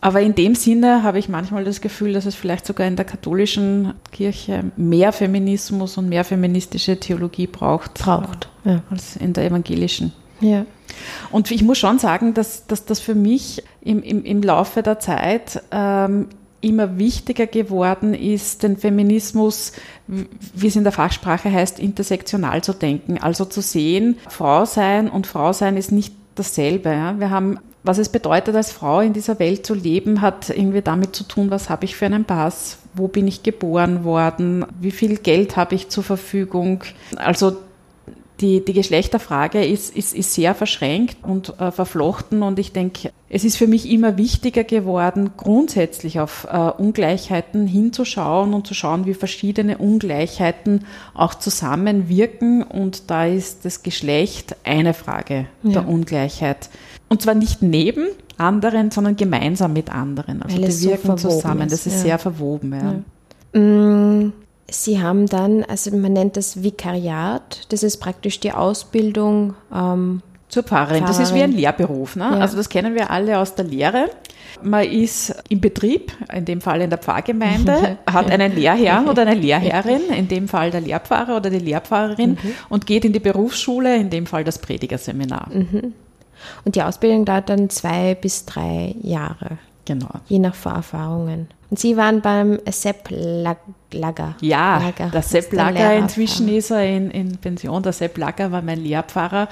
Aber in dem Sinne habe ich manchmal das Gefühl, dass es vielleicht sogar in der katholischen Kirche mehr Feminismus und mehr feministische Theologie braucht, braucht ja. als in der evangelischen. Ja. Und ich muss schon sagen, dass, dass das für mich im, im, im Laufe der Zeit ähm, immer wichtiger geworden ist, den Feminismus, wie es in der Fachsprache heißt, intersektional zu denken. Also zu sehen, Frau sein und Frau sein ist nicht dasselbe. Ja. Wir haben, was es bedeutet, als Frau in dieser Welt zu leben, hat irgendwie damit zu tun, was habe ich für einen Pass, wo bin ich geboren worden, wie viel Geld habe ich zur Verfügung. Also die, die Geschlechterfrage ist, ist, ist sehr verschränkt und äh, verflochten und ich denke, es ist für mich immer wichtiger geworden, grundsätzlich auf äh, Ungleichheiten hinzuschauen und zu schauen, wie verschiedene Ungleichheiten auch zusammenwirken und da ist das Geschlecht eine Frage ja. der Ungleichheit. Und zwar nicht neben anderen, sondern gemeinsam mit anderen. Also Weil die wirken so zusammen. Ist. Das ist ja. sehr verwoben. Ja. ja. Sie haben dann, also man nennt das Vikariat, das ist praktisch die Ausbildung ähm, zur Pfarrerin. Pfarrerin. Das ist wie ein Lehrberuf. Ne? Ja. Also das kennen wir alle aus der Lehre. Man ist im Betrieb, in dem Fall in der Pfarrgemeinde, [LAUGHS] hat einen Lehrherrn oder eine Lehrherrin, in dem Fall der Lehrpfarrer oder die Lehrpfarrerin, mhm. und geht in die Berufsschule, in dem Fall das Predigerseminar. Mhm. Und die Ausbildung dauert dann zwei bis drei Jahre. Genau. Je nach Vorerfahrungen. Und Sie waren beim Sepp Lager. Ja, Lager. der Sepp Lager, inzwischen ist er in, in Pension. Der Sepp Lager war mein Lehrpfarrer.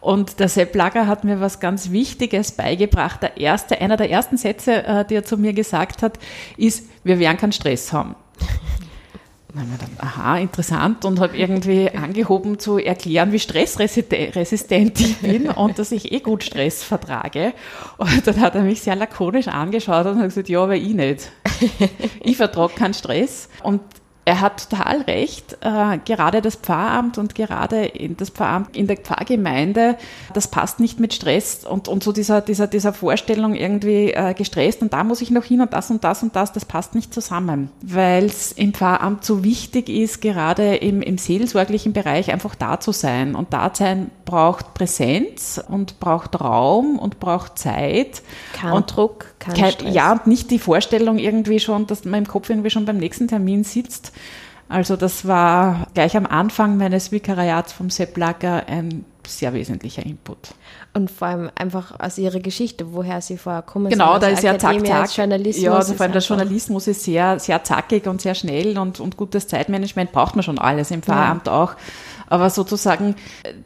Und der Sepp Lager hat mir was ganz Wichtiges beigebracht. Der erste, einer der ersten Sätze, äh, die er zu mir gesagt hat, ist, wir werden keinen Stress haben dann haben wir gedacht, aha, interessant und habe irgendwie [LAUGHS] angehoben zu erklären, wie stressresistent ich bin und dass ich eh gut Stress vertrage. Und dann hat er mich sehr lakonisch angeschaut und hat gesagt, ja, aber ich nicht. [LAUGHS] Ich vertrage keinen Stress. Und er hat total recht. Äh, gerade das Pfarramt und gerade in das Pfarramt in der Pfarrgemeinde, das passt nicht mit Stress und, und so dieser, dieser, dieser Vorstellung irgendwie äh, gestresst und da muss ich noch hin und das und das und das, das passt nicht zusammen, weil es im Pfarramt so wichtig ist, gerade im, im seelsorglichen Bereich einfach da zu sein. Und da sein braucht Präsenz und braucht Raum und braucht Zeit. Kein und Druck, kein, kein. Ja, und nicht die Vorstellung irgendwie schon, dass man im Kopf irgendwie schon beim nächsten Termin sitzt also das war gleich am Anfang meines Vikariats vom Sepp Lager ein sehr wesentlicher Input. Und vor allem einfach aus ihrer Geschichte, woher sie vorher kommen. Genau, da ist ja zack, zack. Journalismus ja, also vor allem der Journalismus ist sehr, sehr zackig und sehr schnell und, und gutes Zeitmanagement braucht man schon alles, im Pfarramt ja. auch. Aber sozusagen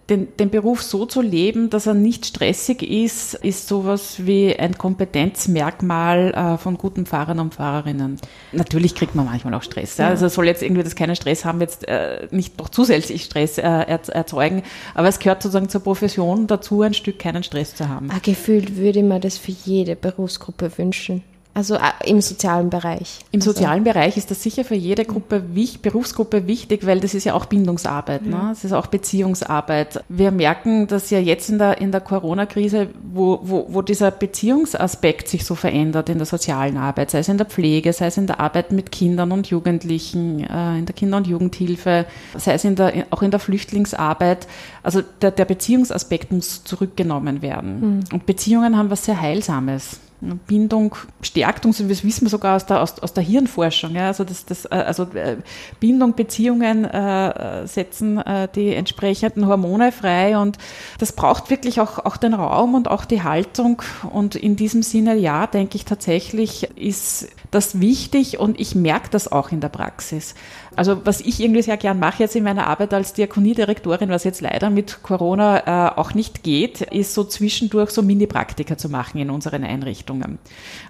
den, den Beruf so zu leben, dass er nicht stressig ist, ist sowas wie ein Kompetenzmerkmal äh, von guten Fahrern und Fahrerinnen. Natürlich kriegt man manchmal auch Stress. Ja. Also soll jetzt irgendwie das keinen Stress haben, jetzt äh, nicht noch zusätzlich Stress äh, erzeugen. Aber es gehört sozusagen zur Profession dazu, ein Stück keinen Stress zu haben. Ah, gefühlt würde man das für jede Berufsgruppe wünschen. Also äh, im sozialen Bereich. Im also. sozialen Bereich ist das sicher für jede Gruppe, Berufsgruppe wichtig, weil das ist ja auch Bindungsarbeit, ne? das ist auch Beziehungsarbeit. Wir merken, dass ja jetzt in der, in der Corona-Krise, wo, wo, wo dieser Beziehungsaspekt sich so verändert in der sozialen Arbeit, sei es in der Pflege, sei es in der Arbeit mit Kindern und Jugendlichen, äh, in der Kinder- und Jugendhilfe, sei es in der, auch in der Flüchtlingsarbeit. Also der, der Beziehungsaspekt muss zurückgenommen werden. Mhm. Und Beziehungen haben was sehr Heilsames. Bindung stärkt uns, das wissen wir sogar aus der, aus, aus der Hirnforschung. Ja, also, das, das, äh, also äh, Bindung, Beziehungen äh, setzen äh, die entsprechenden Hormone frei und das braucht wirklich auch, auch den Raum und auch die Haltung. Und in diesem Sinne, ja, denke ich tatsächlich, ist das wichtig und ich merke das auch in der Praxis. Also was ich irgendwie sehr gern mache jetzt in meiner Arbeit als Diakoniedirektorin, was jetzt leider mit Corona äh, auch nicht geht, ist so zwischendurch so Mini-Praktika zu machen in unseren Einrichtungen.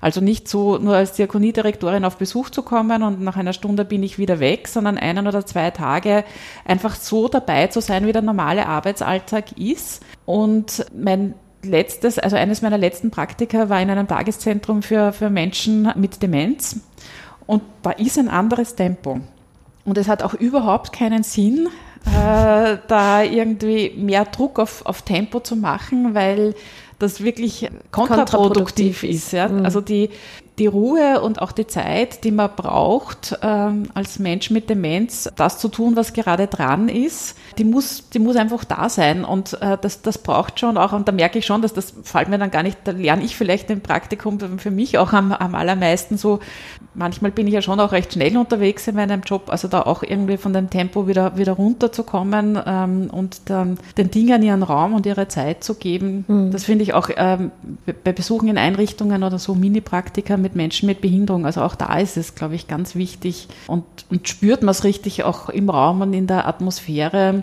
Also nicht so nur als Diakoniedirektorin auf Besuch zu kommen und nach einer Stunde bin ich wieder weg, sondern einen oder zwei Tage einfach so dabei zu sein, wie der normale Arbeitsalltag ist. Und mein letztes, also eines meiner letzten Praktika war in einem Tageszentrum für, für Menschen mit Demenz. Und da ist ein anderes Tempo. Und es hat auch überhaupt keinen Sinn, äh, da irgendwie mehr Druck auf, auf Tempo zu machen, weil das wirklich kontraproduktiv, kontraproduktiv ist. Ja? Mhm. Also die, die Ruhe und auch die Zeit, die man braucht, ähm, als Mensch mit Demenz, das zu tun, was gerade dran ist, die muss, die muss einfach da sein. Und äh, das, das braucht schon auch, und da merke ich schon, dass das fällt mir dann gar nicht, da lerne ich vielleicht im Praktikum für mich auch am, am allermeisten so, manchmal bin ich ja schon auch recht schnell unterwegs in meinem Job, also da auch irgendwie von dem Tempo wieder, wieder runterzukommen ähm, und dann den Dingen ihren Raum und ihre Zeit zu geben. Mhm. Das finde ich auch ähm, bei Besuchen in Einrichtungen oder so Mini-Praktika mit Menschen mit Behinderung. Also auch da ist es, glaube ich, ganz wichtig und, und spürt man es richtig auch im Raum und in der Atmosphäre,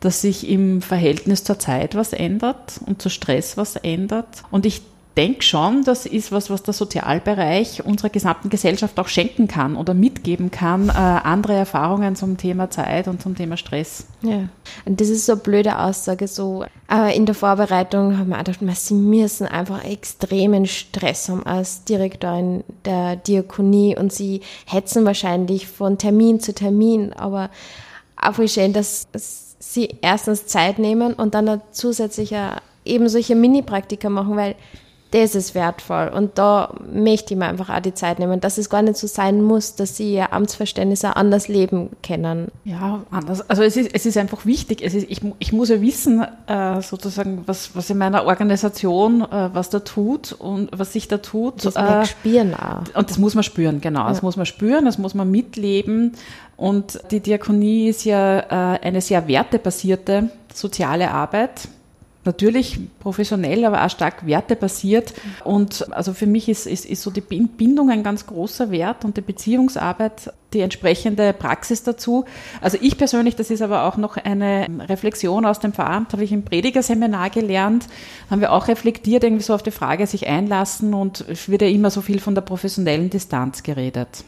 dass sich im Verhältnis zur Zeit was ändert und zu Stress was ändert. Und ich denke schon, das ist was, was der Sozialbereich unserer gesamten Gesellschaft auch schenken kann oder mitgeben kann, äh, andere Erfahrungen zum Thema Zeit und zum Thema Stress. Ja, und das ist so eine blöde Aussage, so aber in der Vorbereitung haben wir gedacht, sie müssen einfach extremen Stress haben als Direktorin der Diakonie und sie hetzen wahrscheinlich von Termin zu Termin, aber auch voll schön, dass sie erstens Zeit nehmen und dann zusätzlich eben solche Mini-Praktika machen, weil das ist wertvoll. Und da möchte ich mir einfach auch die Zeit nehmen, dass es gar nicht so sein muss, dass sie ihr Amtsverständnis auch anders leben können. Ja, anders. Also es ist, es ist einfach wichtig. Es ist, ich, ich muss ja wissen, äh, sozusagen, was, was in meiner Organisation, äh, was da tut und was sich da tut. Das äh, spüren auch. Und das muss man spüren, genau. Ja. Das muss man spüren, das muss man mitleben. Und die Diakonie ist ja äh, eine sehr wertebasierte soziale Arbeit natürlich professionell, aber auch stark wertebasiert. Und also für mich ist, ist, ist so die Bindung ein ganz großer Wert und die Beziehungsarbeit die entsprechende Praxis dazu. Also ich persönlich, das ist aber auch noch eine Reflexion aus dem Pfarramt, habe ich im Predigerseminar gelernt, haben wir auch reflektiert irgendwie so auf die Frage sich einlassen und es wird ja immer so viel von der professionellen Distanz geredet.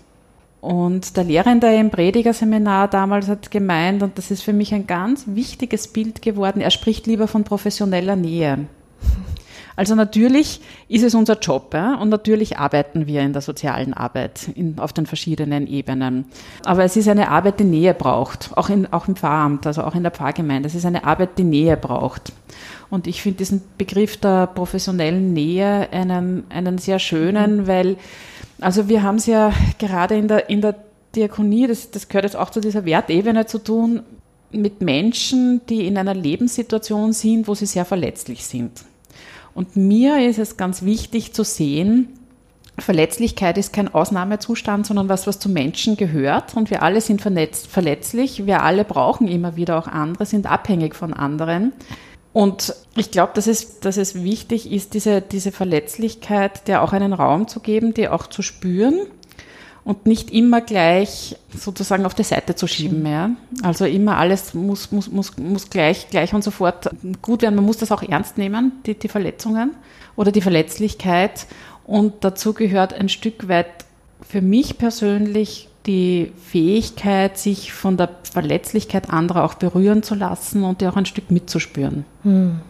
Und der Lehrende im Predigerseminar damals hat gemeint, und das ist für mich ein ganz wichtiges Bild geworden, er spricht lieber von professioneller Nähe. Also natürlich ist es unser Job ja? und natürlich arbeiten wir in der sozialen Arbeit in, auf den verschiedenen Ebenen. Aber es ist eine Arbeit, die Nähe braucht, auch, in, auch im Pfarramt, also auch in der Pfarrgemeinde. Es ist eine Arbeit, die Nähe braucht. Und ich finde diesen Begriff der professionellen Nähe einen, einen sehr schönen, weil also wir haben es ja gerade in der, in der Diakonie, das, das gehört jetzt auch zu dieser Wertebene zu tun, mit Menschen, die in einer Lebenssituation sind, wo sie sehr verletzlich sind. Und mir ist es ganz wichtig zu sehen, Verletzlichkeit ist kein Ausnahmezustand, sondern was, was zu Menschen gehört. Und wir alle sind verletzlich. Wir alle brauchen immer wieder auch andere, sind abhängig von anderen. Und ich glaube, dass es, dass es wichtig ist, diese, diese Verletzlichkeit der auch einen Raum zu geben, die auch zu spüren und nicht immer gleich sozusagen auf die Seite zu schieben. Ja? Also immer alles muss, muss, muss, muss gleich, gleich und sofort gut werden. Man muss das auch ernst nehmen, die, die Verletzungen oder die Verletzlichkeit. Und dazu gehört ein Stück weit für mich persönlich die Fähigkeit, sich von der Verletzlichkeit anderer auch berühren zu lassen und die auch ein Stück mitzuspüren. Hm.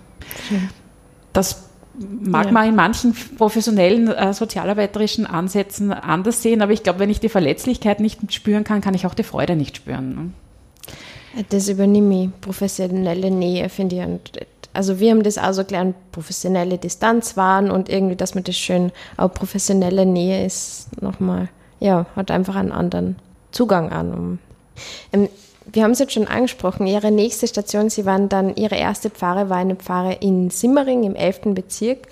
Das mag ja. man in manchen professionellen äh, sozialarbeiterischen Ansätzen anders sehen, aber ich glaube, wenn ich die Verletzlichkeit nicht spüren kann, kann ich auch die Freude nicht spüren. Ne? Das übernehme ich. Professionelle Nähe finde ich. Und, also wir haben das auch so gelernt, professionelle Distanz wahren und irgendwie, dass man das schön, auch professionelle Nähe ist nochmal ja, hat einfach einen anderen Zugang an. Ähm, wir haben es jetzt schon angesprochen, Ihre nächste Station, Sie waren dann, Ihre erste Pfarre war eine Pfarre in Simmering im 11. Bezirk.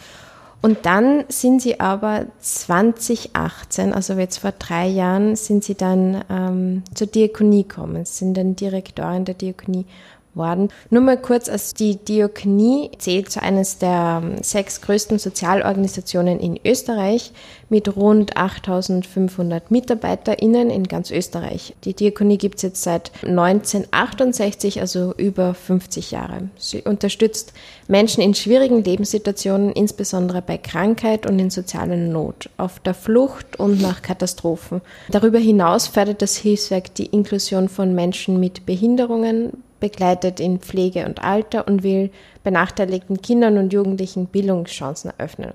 Und dann sind Sie aber 2018, also jetzt vor drei Jahren, sind Sie dann ähm, zur Diakonie gekommen, sind dann Direktorin der Diakonie. worden. Nur mal kurz, also die Diakonie zählt zu eines der ähm, sechs größten Sozialorganisationen in Österreich mit rund 8500 MitarbeiterInnen in ganz Österreich. Die Diakonie gibt es jetzt seit 1968, also über 50 Jahre. Sie unterstützt Menschen in schwierigen Lebenssituationen, insbesondere bei Krankheit und in sozialer Not, auf der Flucht und nach Katastrophen. Darüber hinaus fördert das Hilfswerk die Inklusion von Menschen mit Behinderungen, begleitet in Pflege und Alter und will benachteiligten Kindern und Jugendlichen Bildungschancen eröffnen.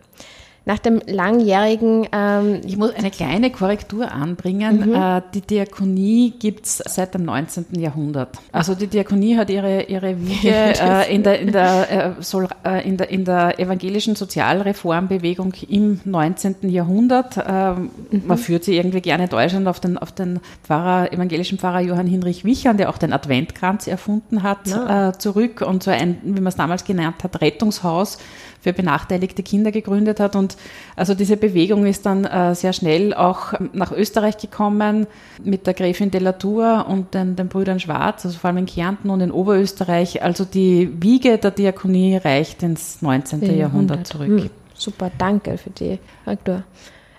Nach dem langjährigen. Ähm, ich muss eine kleine Korrektur anbringen. Mhm. Äh, die Diakonie gibt es seit dem 19. Jahrhundert. Also die Diakonie hat ihre, ihre Wiege [LAUGHS] äh, in, der, in, der, [LAUGHS] äh, soll, äh, in, der, in der evangelischen Sozialreformbewegung im 19. Jahrhundert. Ähm, mhm. Man führt sie irgendwie gerne in Deutschland auf den, auf den Pfarrer, evangelischen Pfarrer Johann Hinrich Wichern, der auch den Adventkranz erfunden hat, ja. Äh, zurück und so ein, wie man es damals genannt hat, Rettungshaus für benachteiligte Kinder gegründet hat. Und also diese Bewegung ist dann äh, sehr schnell auch nach Österreich gekommen mit der Gräfin de la Tour und den, den Brüdern Schwarz, also vor allem in Kärnten und in Oberösterreich. Also die Wiege der Diakonie reicht ins 19. Jahrhundert, Jahrhundert zurück. Hm, super, danke für die Korrektur.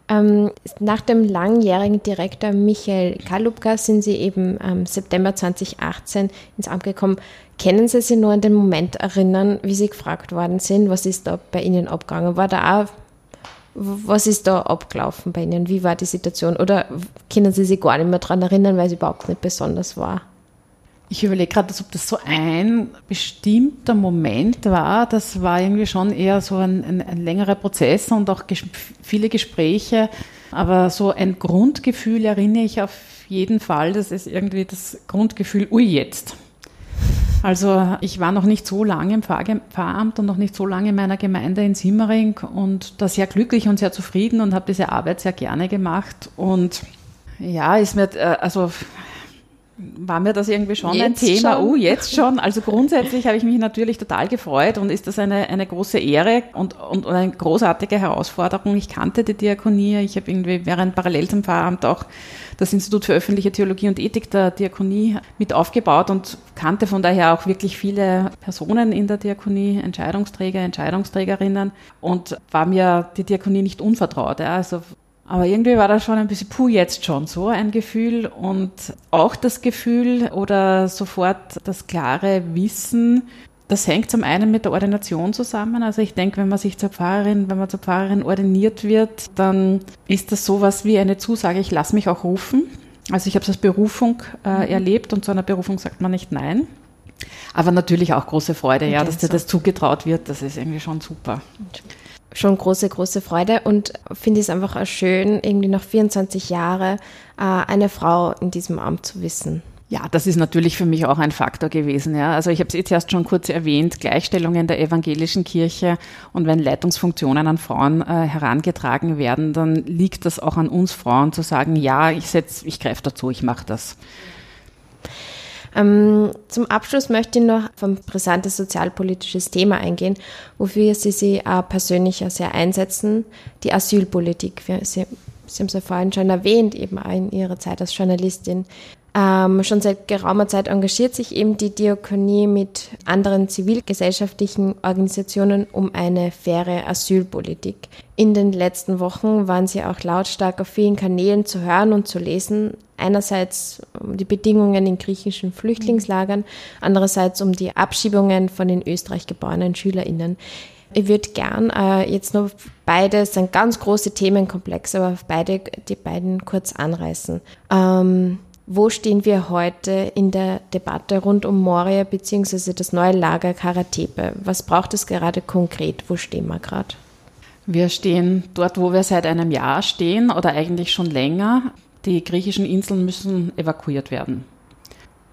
Ähm, nach dem langjährigen Direktor Michael Kalubka sind Sie eben im September 2018 ins Amt gekommen. Können Sie sich nur an den Moment erinnern, wie Sie gefragt worden sind, was ist da bei Ihnen abgegangen? War da auch, was ist da abgelaufen bei Ihnen? Wie war die Situation? Oder können Sie sich gar nicht mehr daran erinnern, weil es überhaupt nicht besonders war? Ich überlege gerade, ob das so ein bestimmter Moment war. Das war irgendwie schon eher so ein, ein, ein längerer Prozess und auch ges viele Gespräche. Aber so ein Grundgefühl erinnere ich auf jeden Fall. Das ist irgendwie das Grundgefühl, ui jetzt. Also ich war noch nicht so lange im Pfarramt und noch nicht so lange in meiner Gemeinde in Simmering und da sehr glücklich und sehr zufrieden und habe diese Arbeit sehr gerne gemacht. Und ja, ist mir, äh, also war mir das irgendwie schon jetzt ein Thema. Schon? Oh, jetzt schon. Also grundsätzlich habe ich mich natürlich total gefreut und ist das eine, eine große Ehre und, und, und eine großartige Herausforderung. Ich kannte die Diakonie. Ich habe irgendwie während parallel zum Pfarramt auch das Institut für öffentliche Theologie und Ethik der Diakonie mit aufgebaut und kannte von daher auch wirklich viele Personen in der Diakonie, Entscheidungsträger, Entscheidungsträgerinnen und war mir die Diakonie nicht unvertraut. Ja. Also aber irgendwie war das schon ein bisschen, puh, jetzt schon so ein Gefühl und auch das Gefühl oder sofort das klare Wissen, das hängt zum einen mit der Ordination zusammen. Also ich denke, wenn man sich zur Pfarrerin, wenn man zur Pfarrerin ordiniert wird, dann ist das sowas wie eine Zusage, ich lasse mich auch rufen. Also ich habe es als Berufung äh, mhm. erlebt und zu einer Berufung sagt man nicht nein. Aber natürlich auch große Freude, ja, dass dir das zugetraut wird, das ist irgendwie schon super schon große, große Freude und finde es einfach auch schön, irgendwie nach 24 Jahren äh, eine Frau in diesem Amt zu wissen. Ja, das ist natürlich für mich auch ein Faktor gewesen. Ja. Also ich habe es jetzt erst schon kurz erwähnt, Gleichstellung in der evangelischen Kirche und wenn Leitungsfunktionen an Frauen äh, herangetragen werden, dann liegt das auch an uns Frauen zu sagen, ja, ich setze, ich greife dazu, ich mache das. Ähm, zum Abschluss möchte ich noch auf ein brisantes sozialpolitisches Thema eingehen, wofür Sie sich auch persönlich sehr einsetzen, die Asylpolitik. Sie, Sie haben es ja vorhin schon erwähnt, eben auch in Ihrer Zeit als Journalistin. Ähm, schon seit geraumer Zeit engagiert sich eben die Diakonie mit anderen zivilgesellschaftlichen Organisationen um eine faire Asylpolitik. In den letzten Wochen waren sie auch lautstark auf vielen Kanälen zu hören und zu lesen. Einerseits um die Bedingungen in griechischen Flüchtlingslagern, andererseits um die Abschiebungen von in Österreich geborenen SchülerInnen. Ich würde gern äh, jetzt nur beide, sind ganz große Themenkomplexe, aber beide, die beiden kurz anreißen. Ähm, wo stehen wir heute in der Debatte rund um Moria bzw. das neue Lager Karatepe? Was braucht es gerade konkret? Wo stehen wir gerade? Wir stehen dort, wo wir seit einem Jahr stehen oder eigentlich schon länger. Die griechischen Inseln müssen evakuiert werden.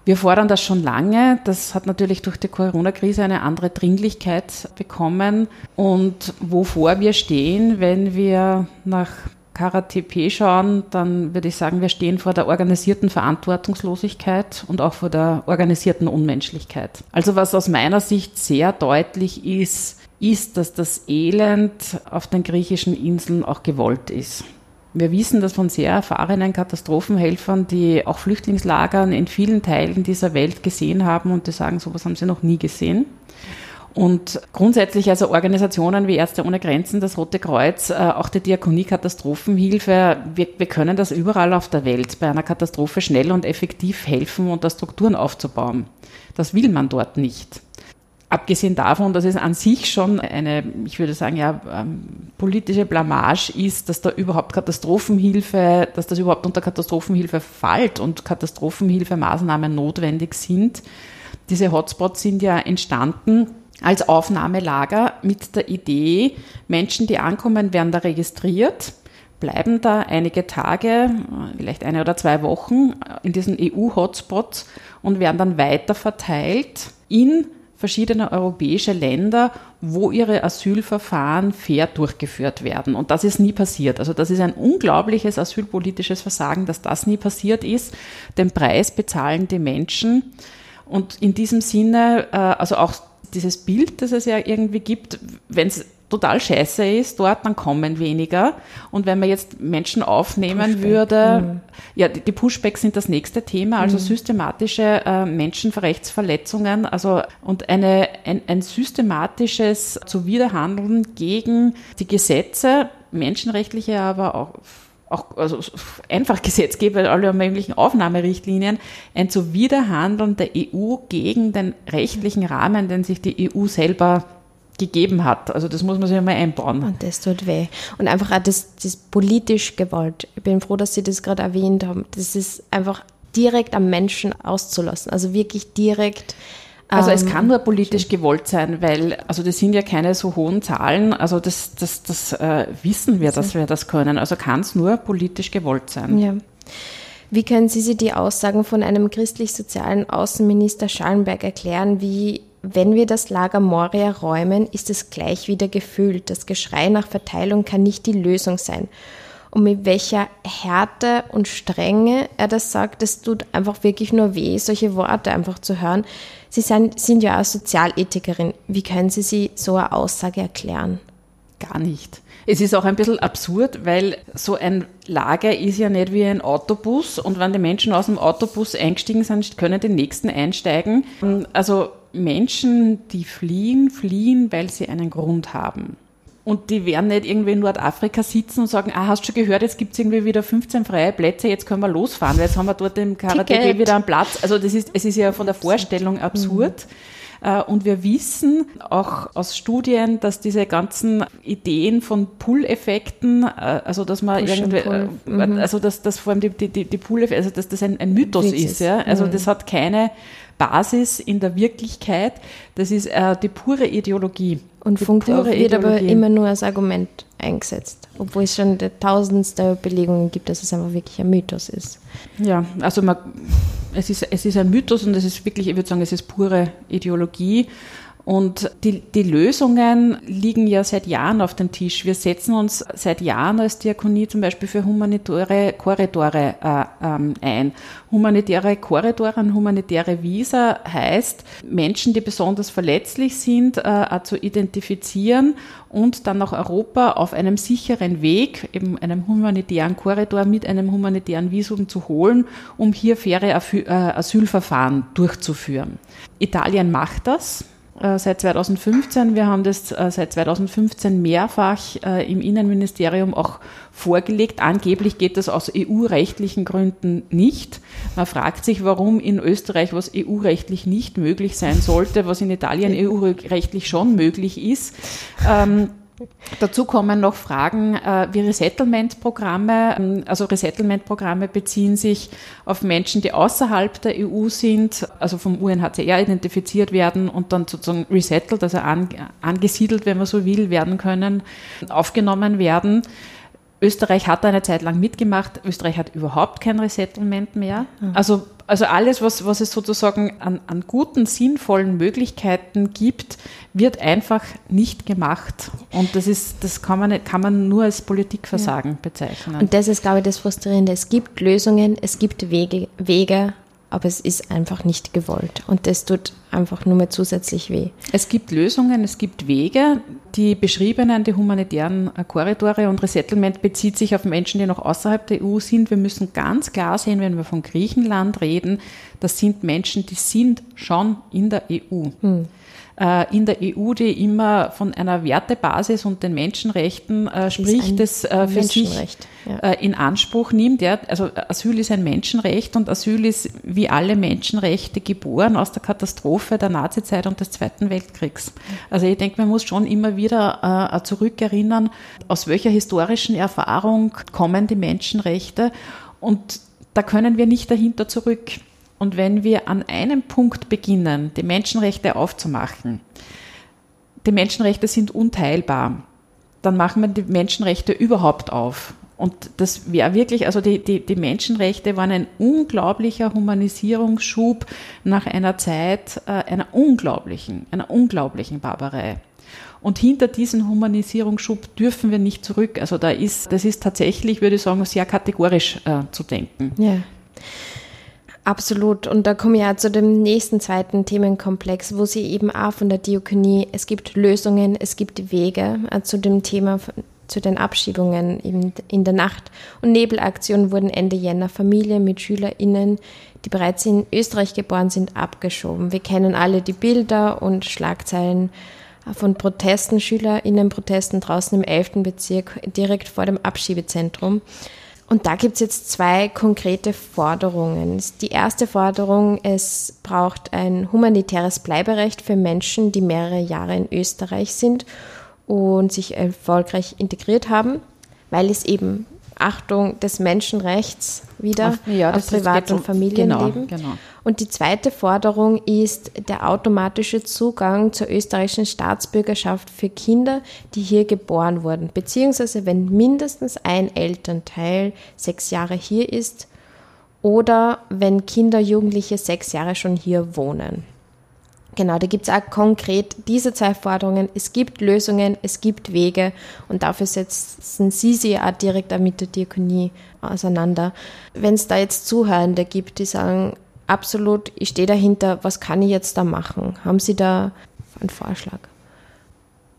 Wir fordern das schon lange. Das hat natürlich durch die Corona-Krise eine andere Dringlichkeit bekommen. Und wovor wir stehen, wenn wir nach KaraTP schauen, dann würde ich sagen, wir stehen vor der organisierten Verantwortungslosigkeit und auch vor der organisierten Unmenschlichkeit. Also was aus meiner Sicht sehr deutlich ist, ist, dass das Elend auf den griechischen Inseln auch gewollt ist. Wir wissen das von sehr erfahrenen Katastrophenhelfern, die auch Flüchtlingslagern in vielen Teilen dieser Welt gesehen haben und die sagen, sowas haben sie noch nie gesehen. Und grundsätzlich also Organisationen wie Ärzte ohne Grenzen, das Rote Kreuz, äh, auch die Diakonie Katastrophenhilfe, wir, wir können das überall auf der Welt bei einer Katastrophe schnell und effektiv helfen und da Strukturen aufzubauen. Das will man dort nicht. Abgesehen davon, dass es an sich schon eine, ich würde sagen, ja, ähm, politische Blamage ist, dass da überhaupt Katastrophenhilfe, dass das überhaupt unter Katastrophenhilfe fällt und Katastrophenhilfemaßnahmen notwendig sind. Diese Hotspots sind ja entstanden als Aufnahmelager mit der Idee, Menschen, die ankommen, werden da registriert, bleiben da einige Tage, vielleicht eine oder zwei Wochen in diesen EU-Hotspots und werden dann weiter verteilt in verschiedene europäische Länder, wo ihre Asylverfahren fair durchgeführt werden. Und das ist nie passiert. Also das ist ein unglaubliches asylpolitisches Versagen, dass das nie passiert ist. Den Preis bezahlen die Menschen. Und in diesem Sinne, äh, also auch dieses Bild, das es ja irgendwie gibt, wenn es total scheiße ist dort, dann kommen weniger. Und wenn man jetzt Menschen aufnehmen Pushback. würde, mhm. ja, die, Pushbacks sind das nächste Thema, also mhm. systematische äh, Menschenrechtsverletzungen, also und eine, ein, ein systematisches Zuwiderhandeln gegen die Gesetze, menschenrechtliche, aber auch auch also einfach Gesetzgeber, alle möglichen Aufnahmerichtlinien, ein Zuwiderhandeln der EU gegen den rechtlichen Rahmen, den sich die EU selber gegeben hat. Also das muss man sich einmal einbauen. Und das tut weh. Und einfach auch das, das politisch Gewalt. Ich bin froh, dass Sie das gerade erwähnt haben. Das ist einfach direkt am Menschen auszulassen. Also wirklich direkt also es kann nur politisch gewollt sein, weil, also das sind ja keine so hohen Zahlen, also das, das, das äh, wissen wir, dass wir das können. Also kann es nur politisch gewollt sein. Ja. Wie können Sie sich die Aussagen von einem christlich-sozialen Außenminister Schallenberg erklären, wie wenn wir das Lager Moria räumen, ist es gleich wieder gefüllt. Das Geschrei nach Verteilung kann nicht die Lösung sein und mit welcher Härte und Strenge er das sagt, das tut einfach wirklich nur weh, solche Worte einfach zu hören. Sie sind, sind ja auch Sozialethikerin. Wie können Sie sich so eine Aussage erklären? Gar nicht. Es ist auch ein bisschen absurd, weil so ein Lager ist ja nicht wie ein Autobus und wenn die Menschen aus dem Autobus eingestiegen sind, können die nächsten einsteigen. Also Menschen, die fliehen, fliehen, weil sie einen Grund haben. Und die werden nicht irgendwie in Nordafrika sitzen und sagen, ah, hast du schon gehört, jetzt gibt es irgendwie wieder 15 freie Plätze, jetzt können wir losfahren, weil jetzt haben wir dort im Karate wieder einen Platz. Also das ist, es ist ja von der Vorstellung absurd. Mhm. Und wir wissen auch aus Studien, dass diese ganzen Ideen von Pull-Effekten, äh, also dass man Push irgendwie, äh, mhm. also dass das vor allem die, die, die Pull-Effekte, also dass das ein, ein Mythos Witz ist, ja. Also mhm. das hat keine Basis in der Wirklichkeit. Das ist äh, die pure Ideologie. Und Funkloch wird aber immer nur als Argument eingesetzt, obwohl es schon tausendste Belegungen gibt, dass es einfach wirklich ein Mythos ist. Ja, also man, es, ist, es ist ein Mythos und es ist wirklich, ich würde sagen, es ist pure Ideologie. Und die, die Lösungen liegen ja seit Jahren auf dem Tisch. Wir setzen uns seit Jahren als Diakonie zum Beispiel für humanitäre Korridore äh, ähm, ein. Humanitäre Korridore, ein humanitäre Visa heißt, Menschen, die besonders verletzlich sind, äh, zu identifizieren und dann nach Europa auf einem sicheren Weg, eben einem humanitären Korridor mit einem humanitären Visum zu holen, um hier faire äh, Asylverfahren durchzuführen. Italien macht das. Äh, seit 2015. Wir haben das äh, seit 2015 mehrfach äh, im Innenministerium auch vorgelegt. Angeblich geht das aus EU-rechtlichen Gründen nicht. Man fragt sich, warum in Österreich was EU-rechtlich nicht möglich sein sollte, was in Italien EU-rechtlich schon möglich ist. Dazu kommen noch Fragen äh, wie Resettlement-Programme. Ähm, also Resettlement-Programme beziehen sich auf Menschen, die außerhalb der EU sind, also vom UNHCR identifiziert werden und dann sozusagen resettled, also an, angesiedelt, wenn man so will, werden können, aufgenommen werden. Österreich hat eine Zeit lang mitgemacht. Österreich hat überhaupt kein Resettlement mehr. Mhm. Also, also alles, was, was es sozusagen an, an guten, sinnvollen Möglichkeiten gibt, wird einfach nicht gemacht. Und das ist, das kann man, kann man nur als Politikversagen ja. bezeichnen. Und das ist, glaube ich, das Frustrierende. Es gibt Lösungen, es gibt Wege, Wege aber es ist einfach nicht gewollt und das tut einfach nur mehr zusätzlich weh. Es gibt Lösungen, es gibt Wege. Die beschriebenen, die humanitären Korridore und Resettlement bezieht sich auf Menschen, die noch außerhalb der EU sind. Wir müssen ganz klar sehen, wenn wir von Griechenland reden, das sind Menschen, die sind schon in der EU. Hm. Äh, in der EU, die immer von einer Wertebasis und den Menschenrechten äh, spricht, das äh, für sich ja. in Anspruch nimmt. Ja, also Asyl ist ein Menschenrecht und Asyl ist wie alle Menschenrechte geboren aus der Katastrophe der Nazizeit und des Zweiten Weltkriegs. Also ich denke, man muss schon immer wieder äh, zurückerinnern, aus welcher historischen Erfahrung kommen die Menschenrechte und da können wir nicht dahinter zurück. Und wenn wir an einem Punkt beginnen, die Menschenrechte aufzumachen, die Menschenrechte sind unteilbar, dann machen wir die Menschenrechte überhaupt auf. Und das wäre wirklich, also die, die, die Menschenrechte waren ein unglaublicher Humanisierungsschub nach einer Zeit äh, einer unglaublichen, einer unglaublichen Barbarei. Und hinter diesem Humanisierungsschub dürfen wir nicht zurück. Also da ist, das ist tatsächlich, würde ich sagen, sehr kategorisch äh, zu denken. Ja. Absolut. Und da komme ich ja zu dem nächsten zweiten Themenkomplex, wo sie eben auch von der Diakonie, es gibt Lösungen, es gibt Wege äh, zu dem Thema, zu den Abschiebungen in der Nacht. Und Nebelaktionen wurden Ende Jänner Familien mit SchülerInnen, die bereits in Österreich geboren sind, abgeschoben. Wir kennen alle die Bilder und Schlagzeilen äh, von Protesten, SchülerInnen-Protesten draußen im 11. Bezirk, direkt vor dem Abschiebezentrum. Und da gibt es jetzt zwei konkrete Forderungen. Die erste Forderung, es braucht ein humanitäres Bleiberecht für Menschen, die mehrere Jahre in Österreich sind und sich erfolgreich integriert haben, weil es eben Achtung des Menschenrechts wieder auf, ja, auf Privat- und Familienleben. Genau, genau. Und die zweite Forderung ist der automatische Zugang zur österreichischen Staatsbürgerschaft für Kinder, die hier geboren wurden, beziehungsweise wenn mindestens ein Elternteil sechs Jahre hier ist oder wenn Kinder, Jugendliche sechs Jahre schon hier wohnen. Genau, da gibt es auch konkret diese zwei Forderungen. Es gibt Lösungen, es gibt Wege und dafür setzen Sie sich auch direkt auch mit der Diakonie auseinander. Wenn es da jetzt Zuhörende gibt, die sagen, absolut, ich stehe dahinter, was kann ich jetzt da machen? Haben Sie da einen Vorschlag?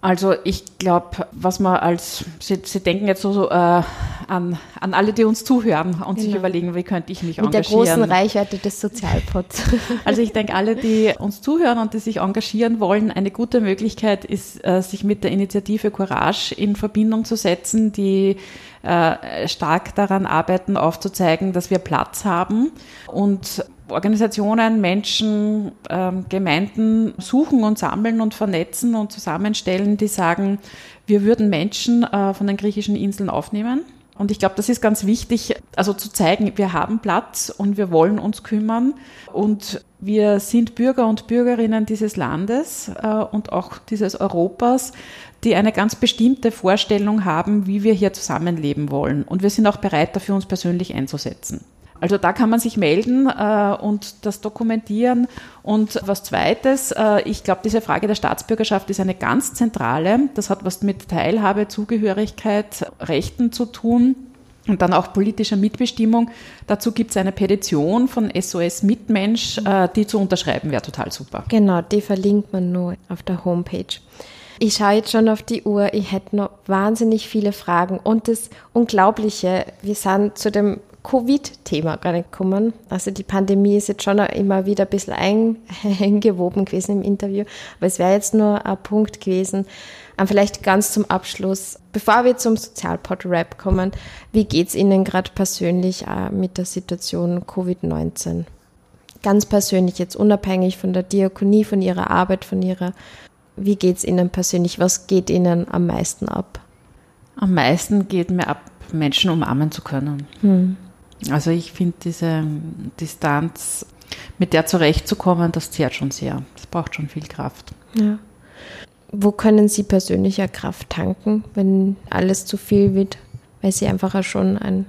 Also ich glaube, was man als, Sie, Sie denken jetzt so, so äh, an, an alle, die uns zuhören und genau. sich überlegen, wie könnte ich mich Mit engagieren. Mit der großen Reichweite des Sozialpots. [LAUGHS] Also ich denke, alle, die uns zuhören und die sich engagieren wollen, eine gute Möglichkeit ist, äh, sich mit der Initiative Courage in Verbindung zu setzen, die äh, stark daran arbeiten, aufzuzeigen, dass wir Platz haben und Organisationen, Menschen, ähm, Gemeinden suchen und sammeln und vernetzen und zusammenstellen, die sagen, wir würden Menschen äh, von den griechischen Inseln aufnehmen. Und ich glaube, das ist ganz wichtig, also zu zeigen, wir haben Platz und wir wollen uns kümmern und wir sind Bürger und Bürgerinnen dieses Landes äh, und auch dieses Europas, die eine ganz bestimmte Vorstellung haben, wie wir hier zusammenleben wollen. Und wir sind auch bereit, dafür uns persönlich einzusetzen. Also da kann man sich melden äh, und das dokumentieren. Und was Zweites, äh, ich glaube, diese Frage der Staatsbürgerschaft ist eine ganz zentrale. Das hat was mit Teilhabe, Zugehörigkeit, Rechten zu tun. Und dann auch politischer Mitbestimmung. Dazu gibt es eine Petition von SOS Mitmensch, äh, die zu unterschreiben wäre total super. Genau, die verlinkt man nur auf der Homepage. Ich schaue jetzt schon auf die Uhr. Ich hätte noch wahnsinnig viele Fragen. Und das Unglaubliche, wir sind zu dem Covid-Thema gar nicht gekommen. Also die Pandemie ist jetzt schon immer wieder ein bisschen [LAUGHS] eingewoben gewesen im Interview, aber es wäre jetzt nur ein Punkt gewesen. Und vielleicht ganz zum Abschluss, bevor wir zum Sozialpod-Rap kommen, wie geht's Ihnen gerade persönlich äh, mit der Situation Covid-19? Ganz persönlich, jetzt unabhängig von der Diakonie, von Ihrer Arbeit, von Ihrer, wie geht's Ihnen persönlich? Was geht Ihnen am meisten ab? Am meisten geht mir ab, Menschen umarmen zu können. Hm. Also ich finde diese Distanz, mit der zurechtzukommen, das zehrt schon sehr. Das braucht schon viel Kraft. Ja. Wo können Sie persönlicher Kraft tanken, wenn alles zu viel wird, weil Sie einfach schon ein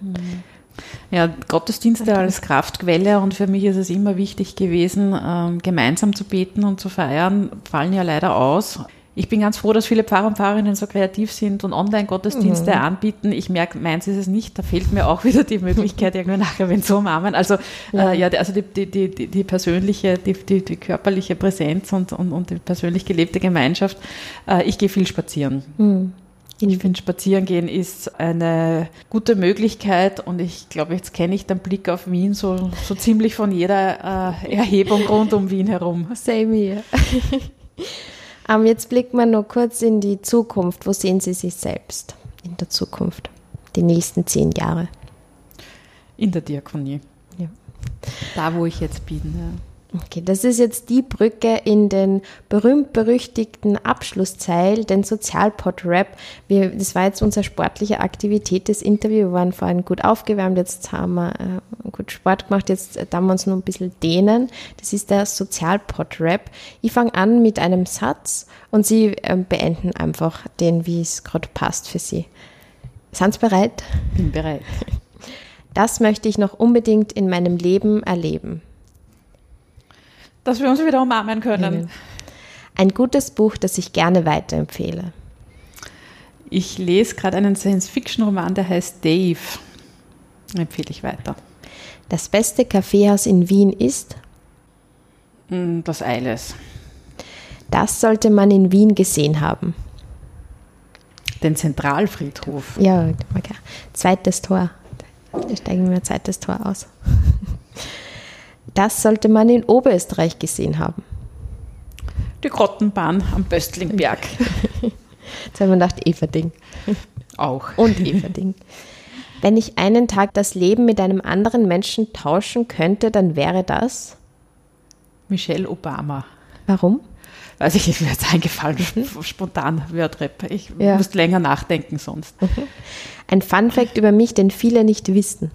ja, Gottesdienste als Kraftquelle und für mich ist es immer wichtig gewesen, ähm, gemeinsam zu beten und zu feiern, fallen ja leider aus. ich bin ganz froh, dass viele Pfarrer und Pfarrerinnen so kreativ sind und Online-Gottesdienste Mhm. anbieten. Ich merke, meins ist es nicht. Da fehlt mir auch [LAUGHS] wieder die Möglichkeit, irgendwie nachher wenn zu umarmen. Also ja, äh, ja also die, die, die, die persönliche, die, die, die körperliche Präsenz und, und, und die persönlich gelebte Gemeinschaft. Äh, ich gehe viel spazieren. Mhm. Ich finde, Spazierengehen ist eine gute Möglichkeit und ich glaube, jetzt kenne ich den Blick auf Wien so, so ziemlich von jeder äh, Erhebung rund um Wien herum. Same here. [LAUGHS] ähm, jetzt blicken wir noch kurz in die Zukunft. Wo sehen Sie sich selbst in der Zukunft? Die nächsten zehn Jahre. In der Diakonie. Ja. Da, wo ich jetzt bin. Ja. Okay, das ist jetzt die Brücke in den berühmt-berüchtigten Abschlussteil, den Sozialpod-Rap. Wir, das war jetzt unsere sportliche Aktivität, das Interview. Wir waren vorhin gut aufgewärmt, jetzt haben wir äh, gut Sport gemacht, jetzt äh, darf wir uns noch ein bisschen dehnen. Das ist der Sozialpod-Rap. Ich fange an mit einem Satz und Sie äh, beenden einfach den, wie es gerade passt für Sie. Sind Sie bereit? Bin bereit. Das möchte ich noch unbedingt in meinem Leben erleben. Dass wir uns wieder umarmen können. Ein gutes Buch, das ich gerne weiterempfehle. Ich lese gerade einen Science-Fiction-Roman, der heißt Dave. Empfehle ich weiter. Das beste Kaffeehaus in Wien ist? Mm, Das Eiles. Das sollte man in Wien gesehen haben. Den Zentralfriedhof. Ja, okay. zweites Tor. Da steigen wir ein zweites Tor aus. Das sollte man in Oberösterreich gesehen haben. Die Grottenbahn am Böstlingberg. [LAUGHS] Jetzt haben wir gedacht, Everding. Auch. Und Everding. Wenn ich einen Tag das Leben mit einem anderen Menschen tauschen könnte, dann wäre das. Michelle Obama. Warum? Weiß ich, ist mir jetzt eingefallen, sp- [LAUGHS] spontan Wörtrap. Ich Ja. muss länger nachdenken sonst. [LAUGHS] Ein Fun-Fact über mich, den viele nicht wissen.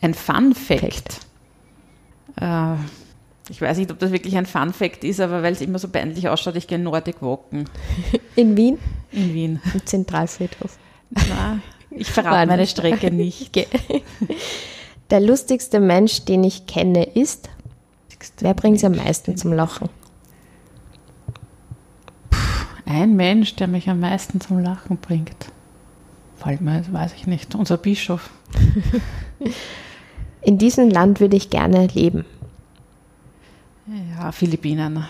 Ein Fun Fact. Äh, ich weiß nicht, ob das wirklich ein Fun Fact ist, aber weil es immer so peinlich ausschaut, ich gehe Nordic Walken In Wien, in Wien. im Zentralfriedhof. Na, ich verrate meine. Strecke nicht. Okay. Der lustigste Mensch, den ich kenne, ist. Wer bringt sie am meisten zum Lachen? Ein Mensch, der mich am meisten zum Lachen bringt. Fällt mir, weiß ich nicht, unser Bischof. [LAUGHS] In diesem Land würde ich gerne leben. Ja, Philippinen.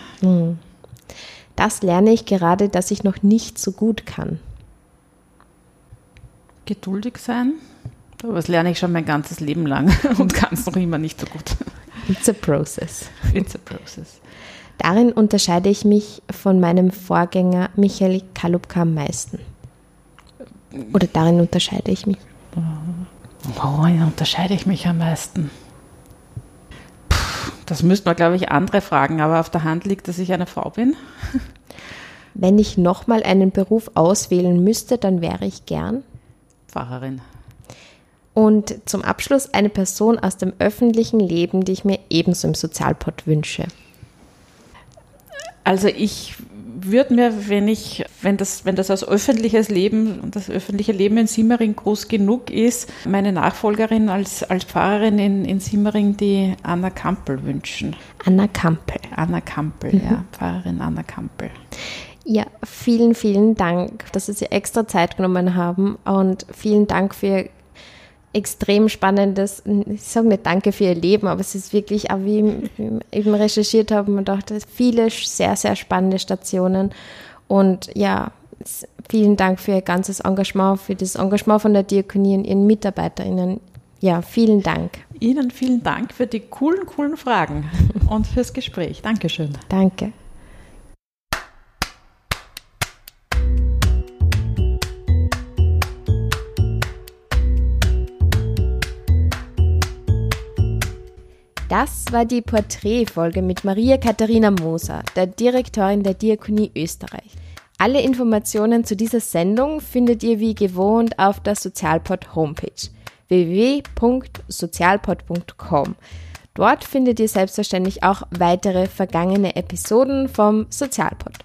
Das lerne ich gerade, dass ich noch nicht so gut kann. Geduldig sein. Aber das lerne ich schon mein ganzes Leben lang [LAUGHS] und kann es noch immer nicht so gut. It's a process. It's a process. Darin unterscheide ich mich von meinem Vorgänger Michael Kalubka am meisten. Oder darin unterscheide ich mich. Worin unterscheide ich mich am meisten? Puh, das müsste man, glaube ich, andere fragen, aber auf der Hand liegt, dass ich eine Frau bin. Wenn ich nochmal einen Beruf auswählen müsste, dann wäre ich gern. Pfarrerin. Und zum Abschluss eine Person aus dem öffentlichen Leben, die ich mir ebenso im Sozialpod wünsche. Also ich würde mir, wenn ich, wenn das, wenn das als öffentliches Leben und das öffentliche Leben in Simmering groß genug ist, meine Nachfolgerin als, als Pfarrerin in, in Simmering, die Anna Kampel wünschen. Anna Kampel. Anna Kampel, ja, Pfarrerin Anna Kampel. Ja, vielen, vielen Dank, dass Sie sich extra Zeit genommen haben und vielen Dank für Ihr extrem spannendes, ich sage nicht Danke für Ihr Leben, aber es ist wirklich, auch wie ich eben recherchiert habe, man dachte, viele sehr, sehr spannende Stationen und ja, vielen Dank für Ihr ganzes Engagement, für das Engagement von der Diakonie und Ihren MitarbeiterInnen. Ja, vielen Dank. Ihnen vielen Dank für die coolen, coolen Fragen [LAUGHS] und fürs Gespräch. Dankeschön. Danke. Das war die Porträtfolge mit Maria Katharina Moser, der Direktorin der Diakonie Österreich. Alle Informationen zu dieser Sendung findet ihr wie gewohnt auf der Sozialpod Homepage www.sozialpod.com. Dort findet ihr selbstverständlich auch weitere vergangene Episoden vom Sozialpod.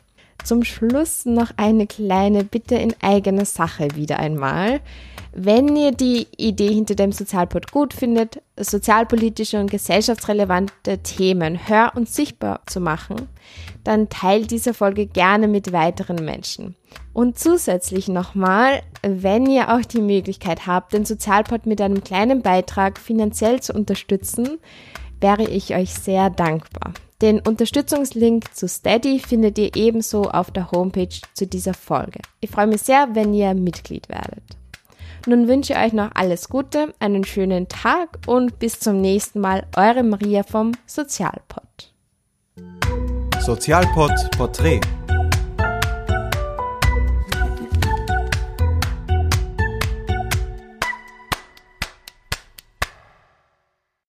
zum Schluss noch eine kleine Bitte in eigener Sache wieder einmal. Wenn ihr die Idee hinter dem Sozialpod gut findet, sozialpolitische und gesellschaftsrelevante Themen hör- und sichtbar zu machen, dann teilt diese Folge gerne mit weiteren Menschen. Und zusätzlich nochmal, wenn ihr auch die Möglichkeit habt, den Sozialpod mit einem kleinen Beitrag finanziell zu unterstützen, wäre ich euch sehr dankbar. Den Unterstützungslink zu Steady findet ihr ebenso auf der Homepage zu dieser Folge. Ich freue mich sehr, wenn ihr Mitglied werdet. Nun wünsche ich euch noch alles Gute, einen schönen Tag und bis zum nächsten Mal. Eure Maria vom Sozialpod. Sozialpod Porträt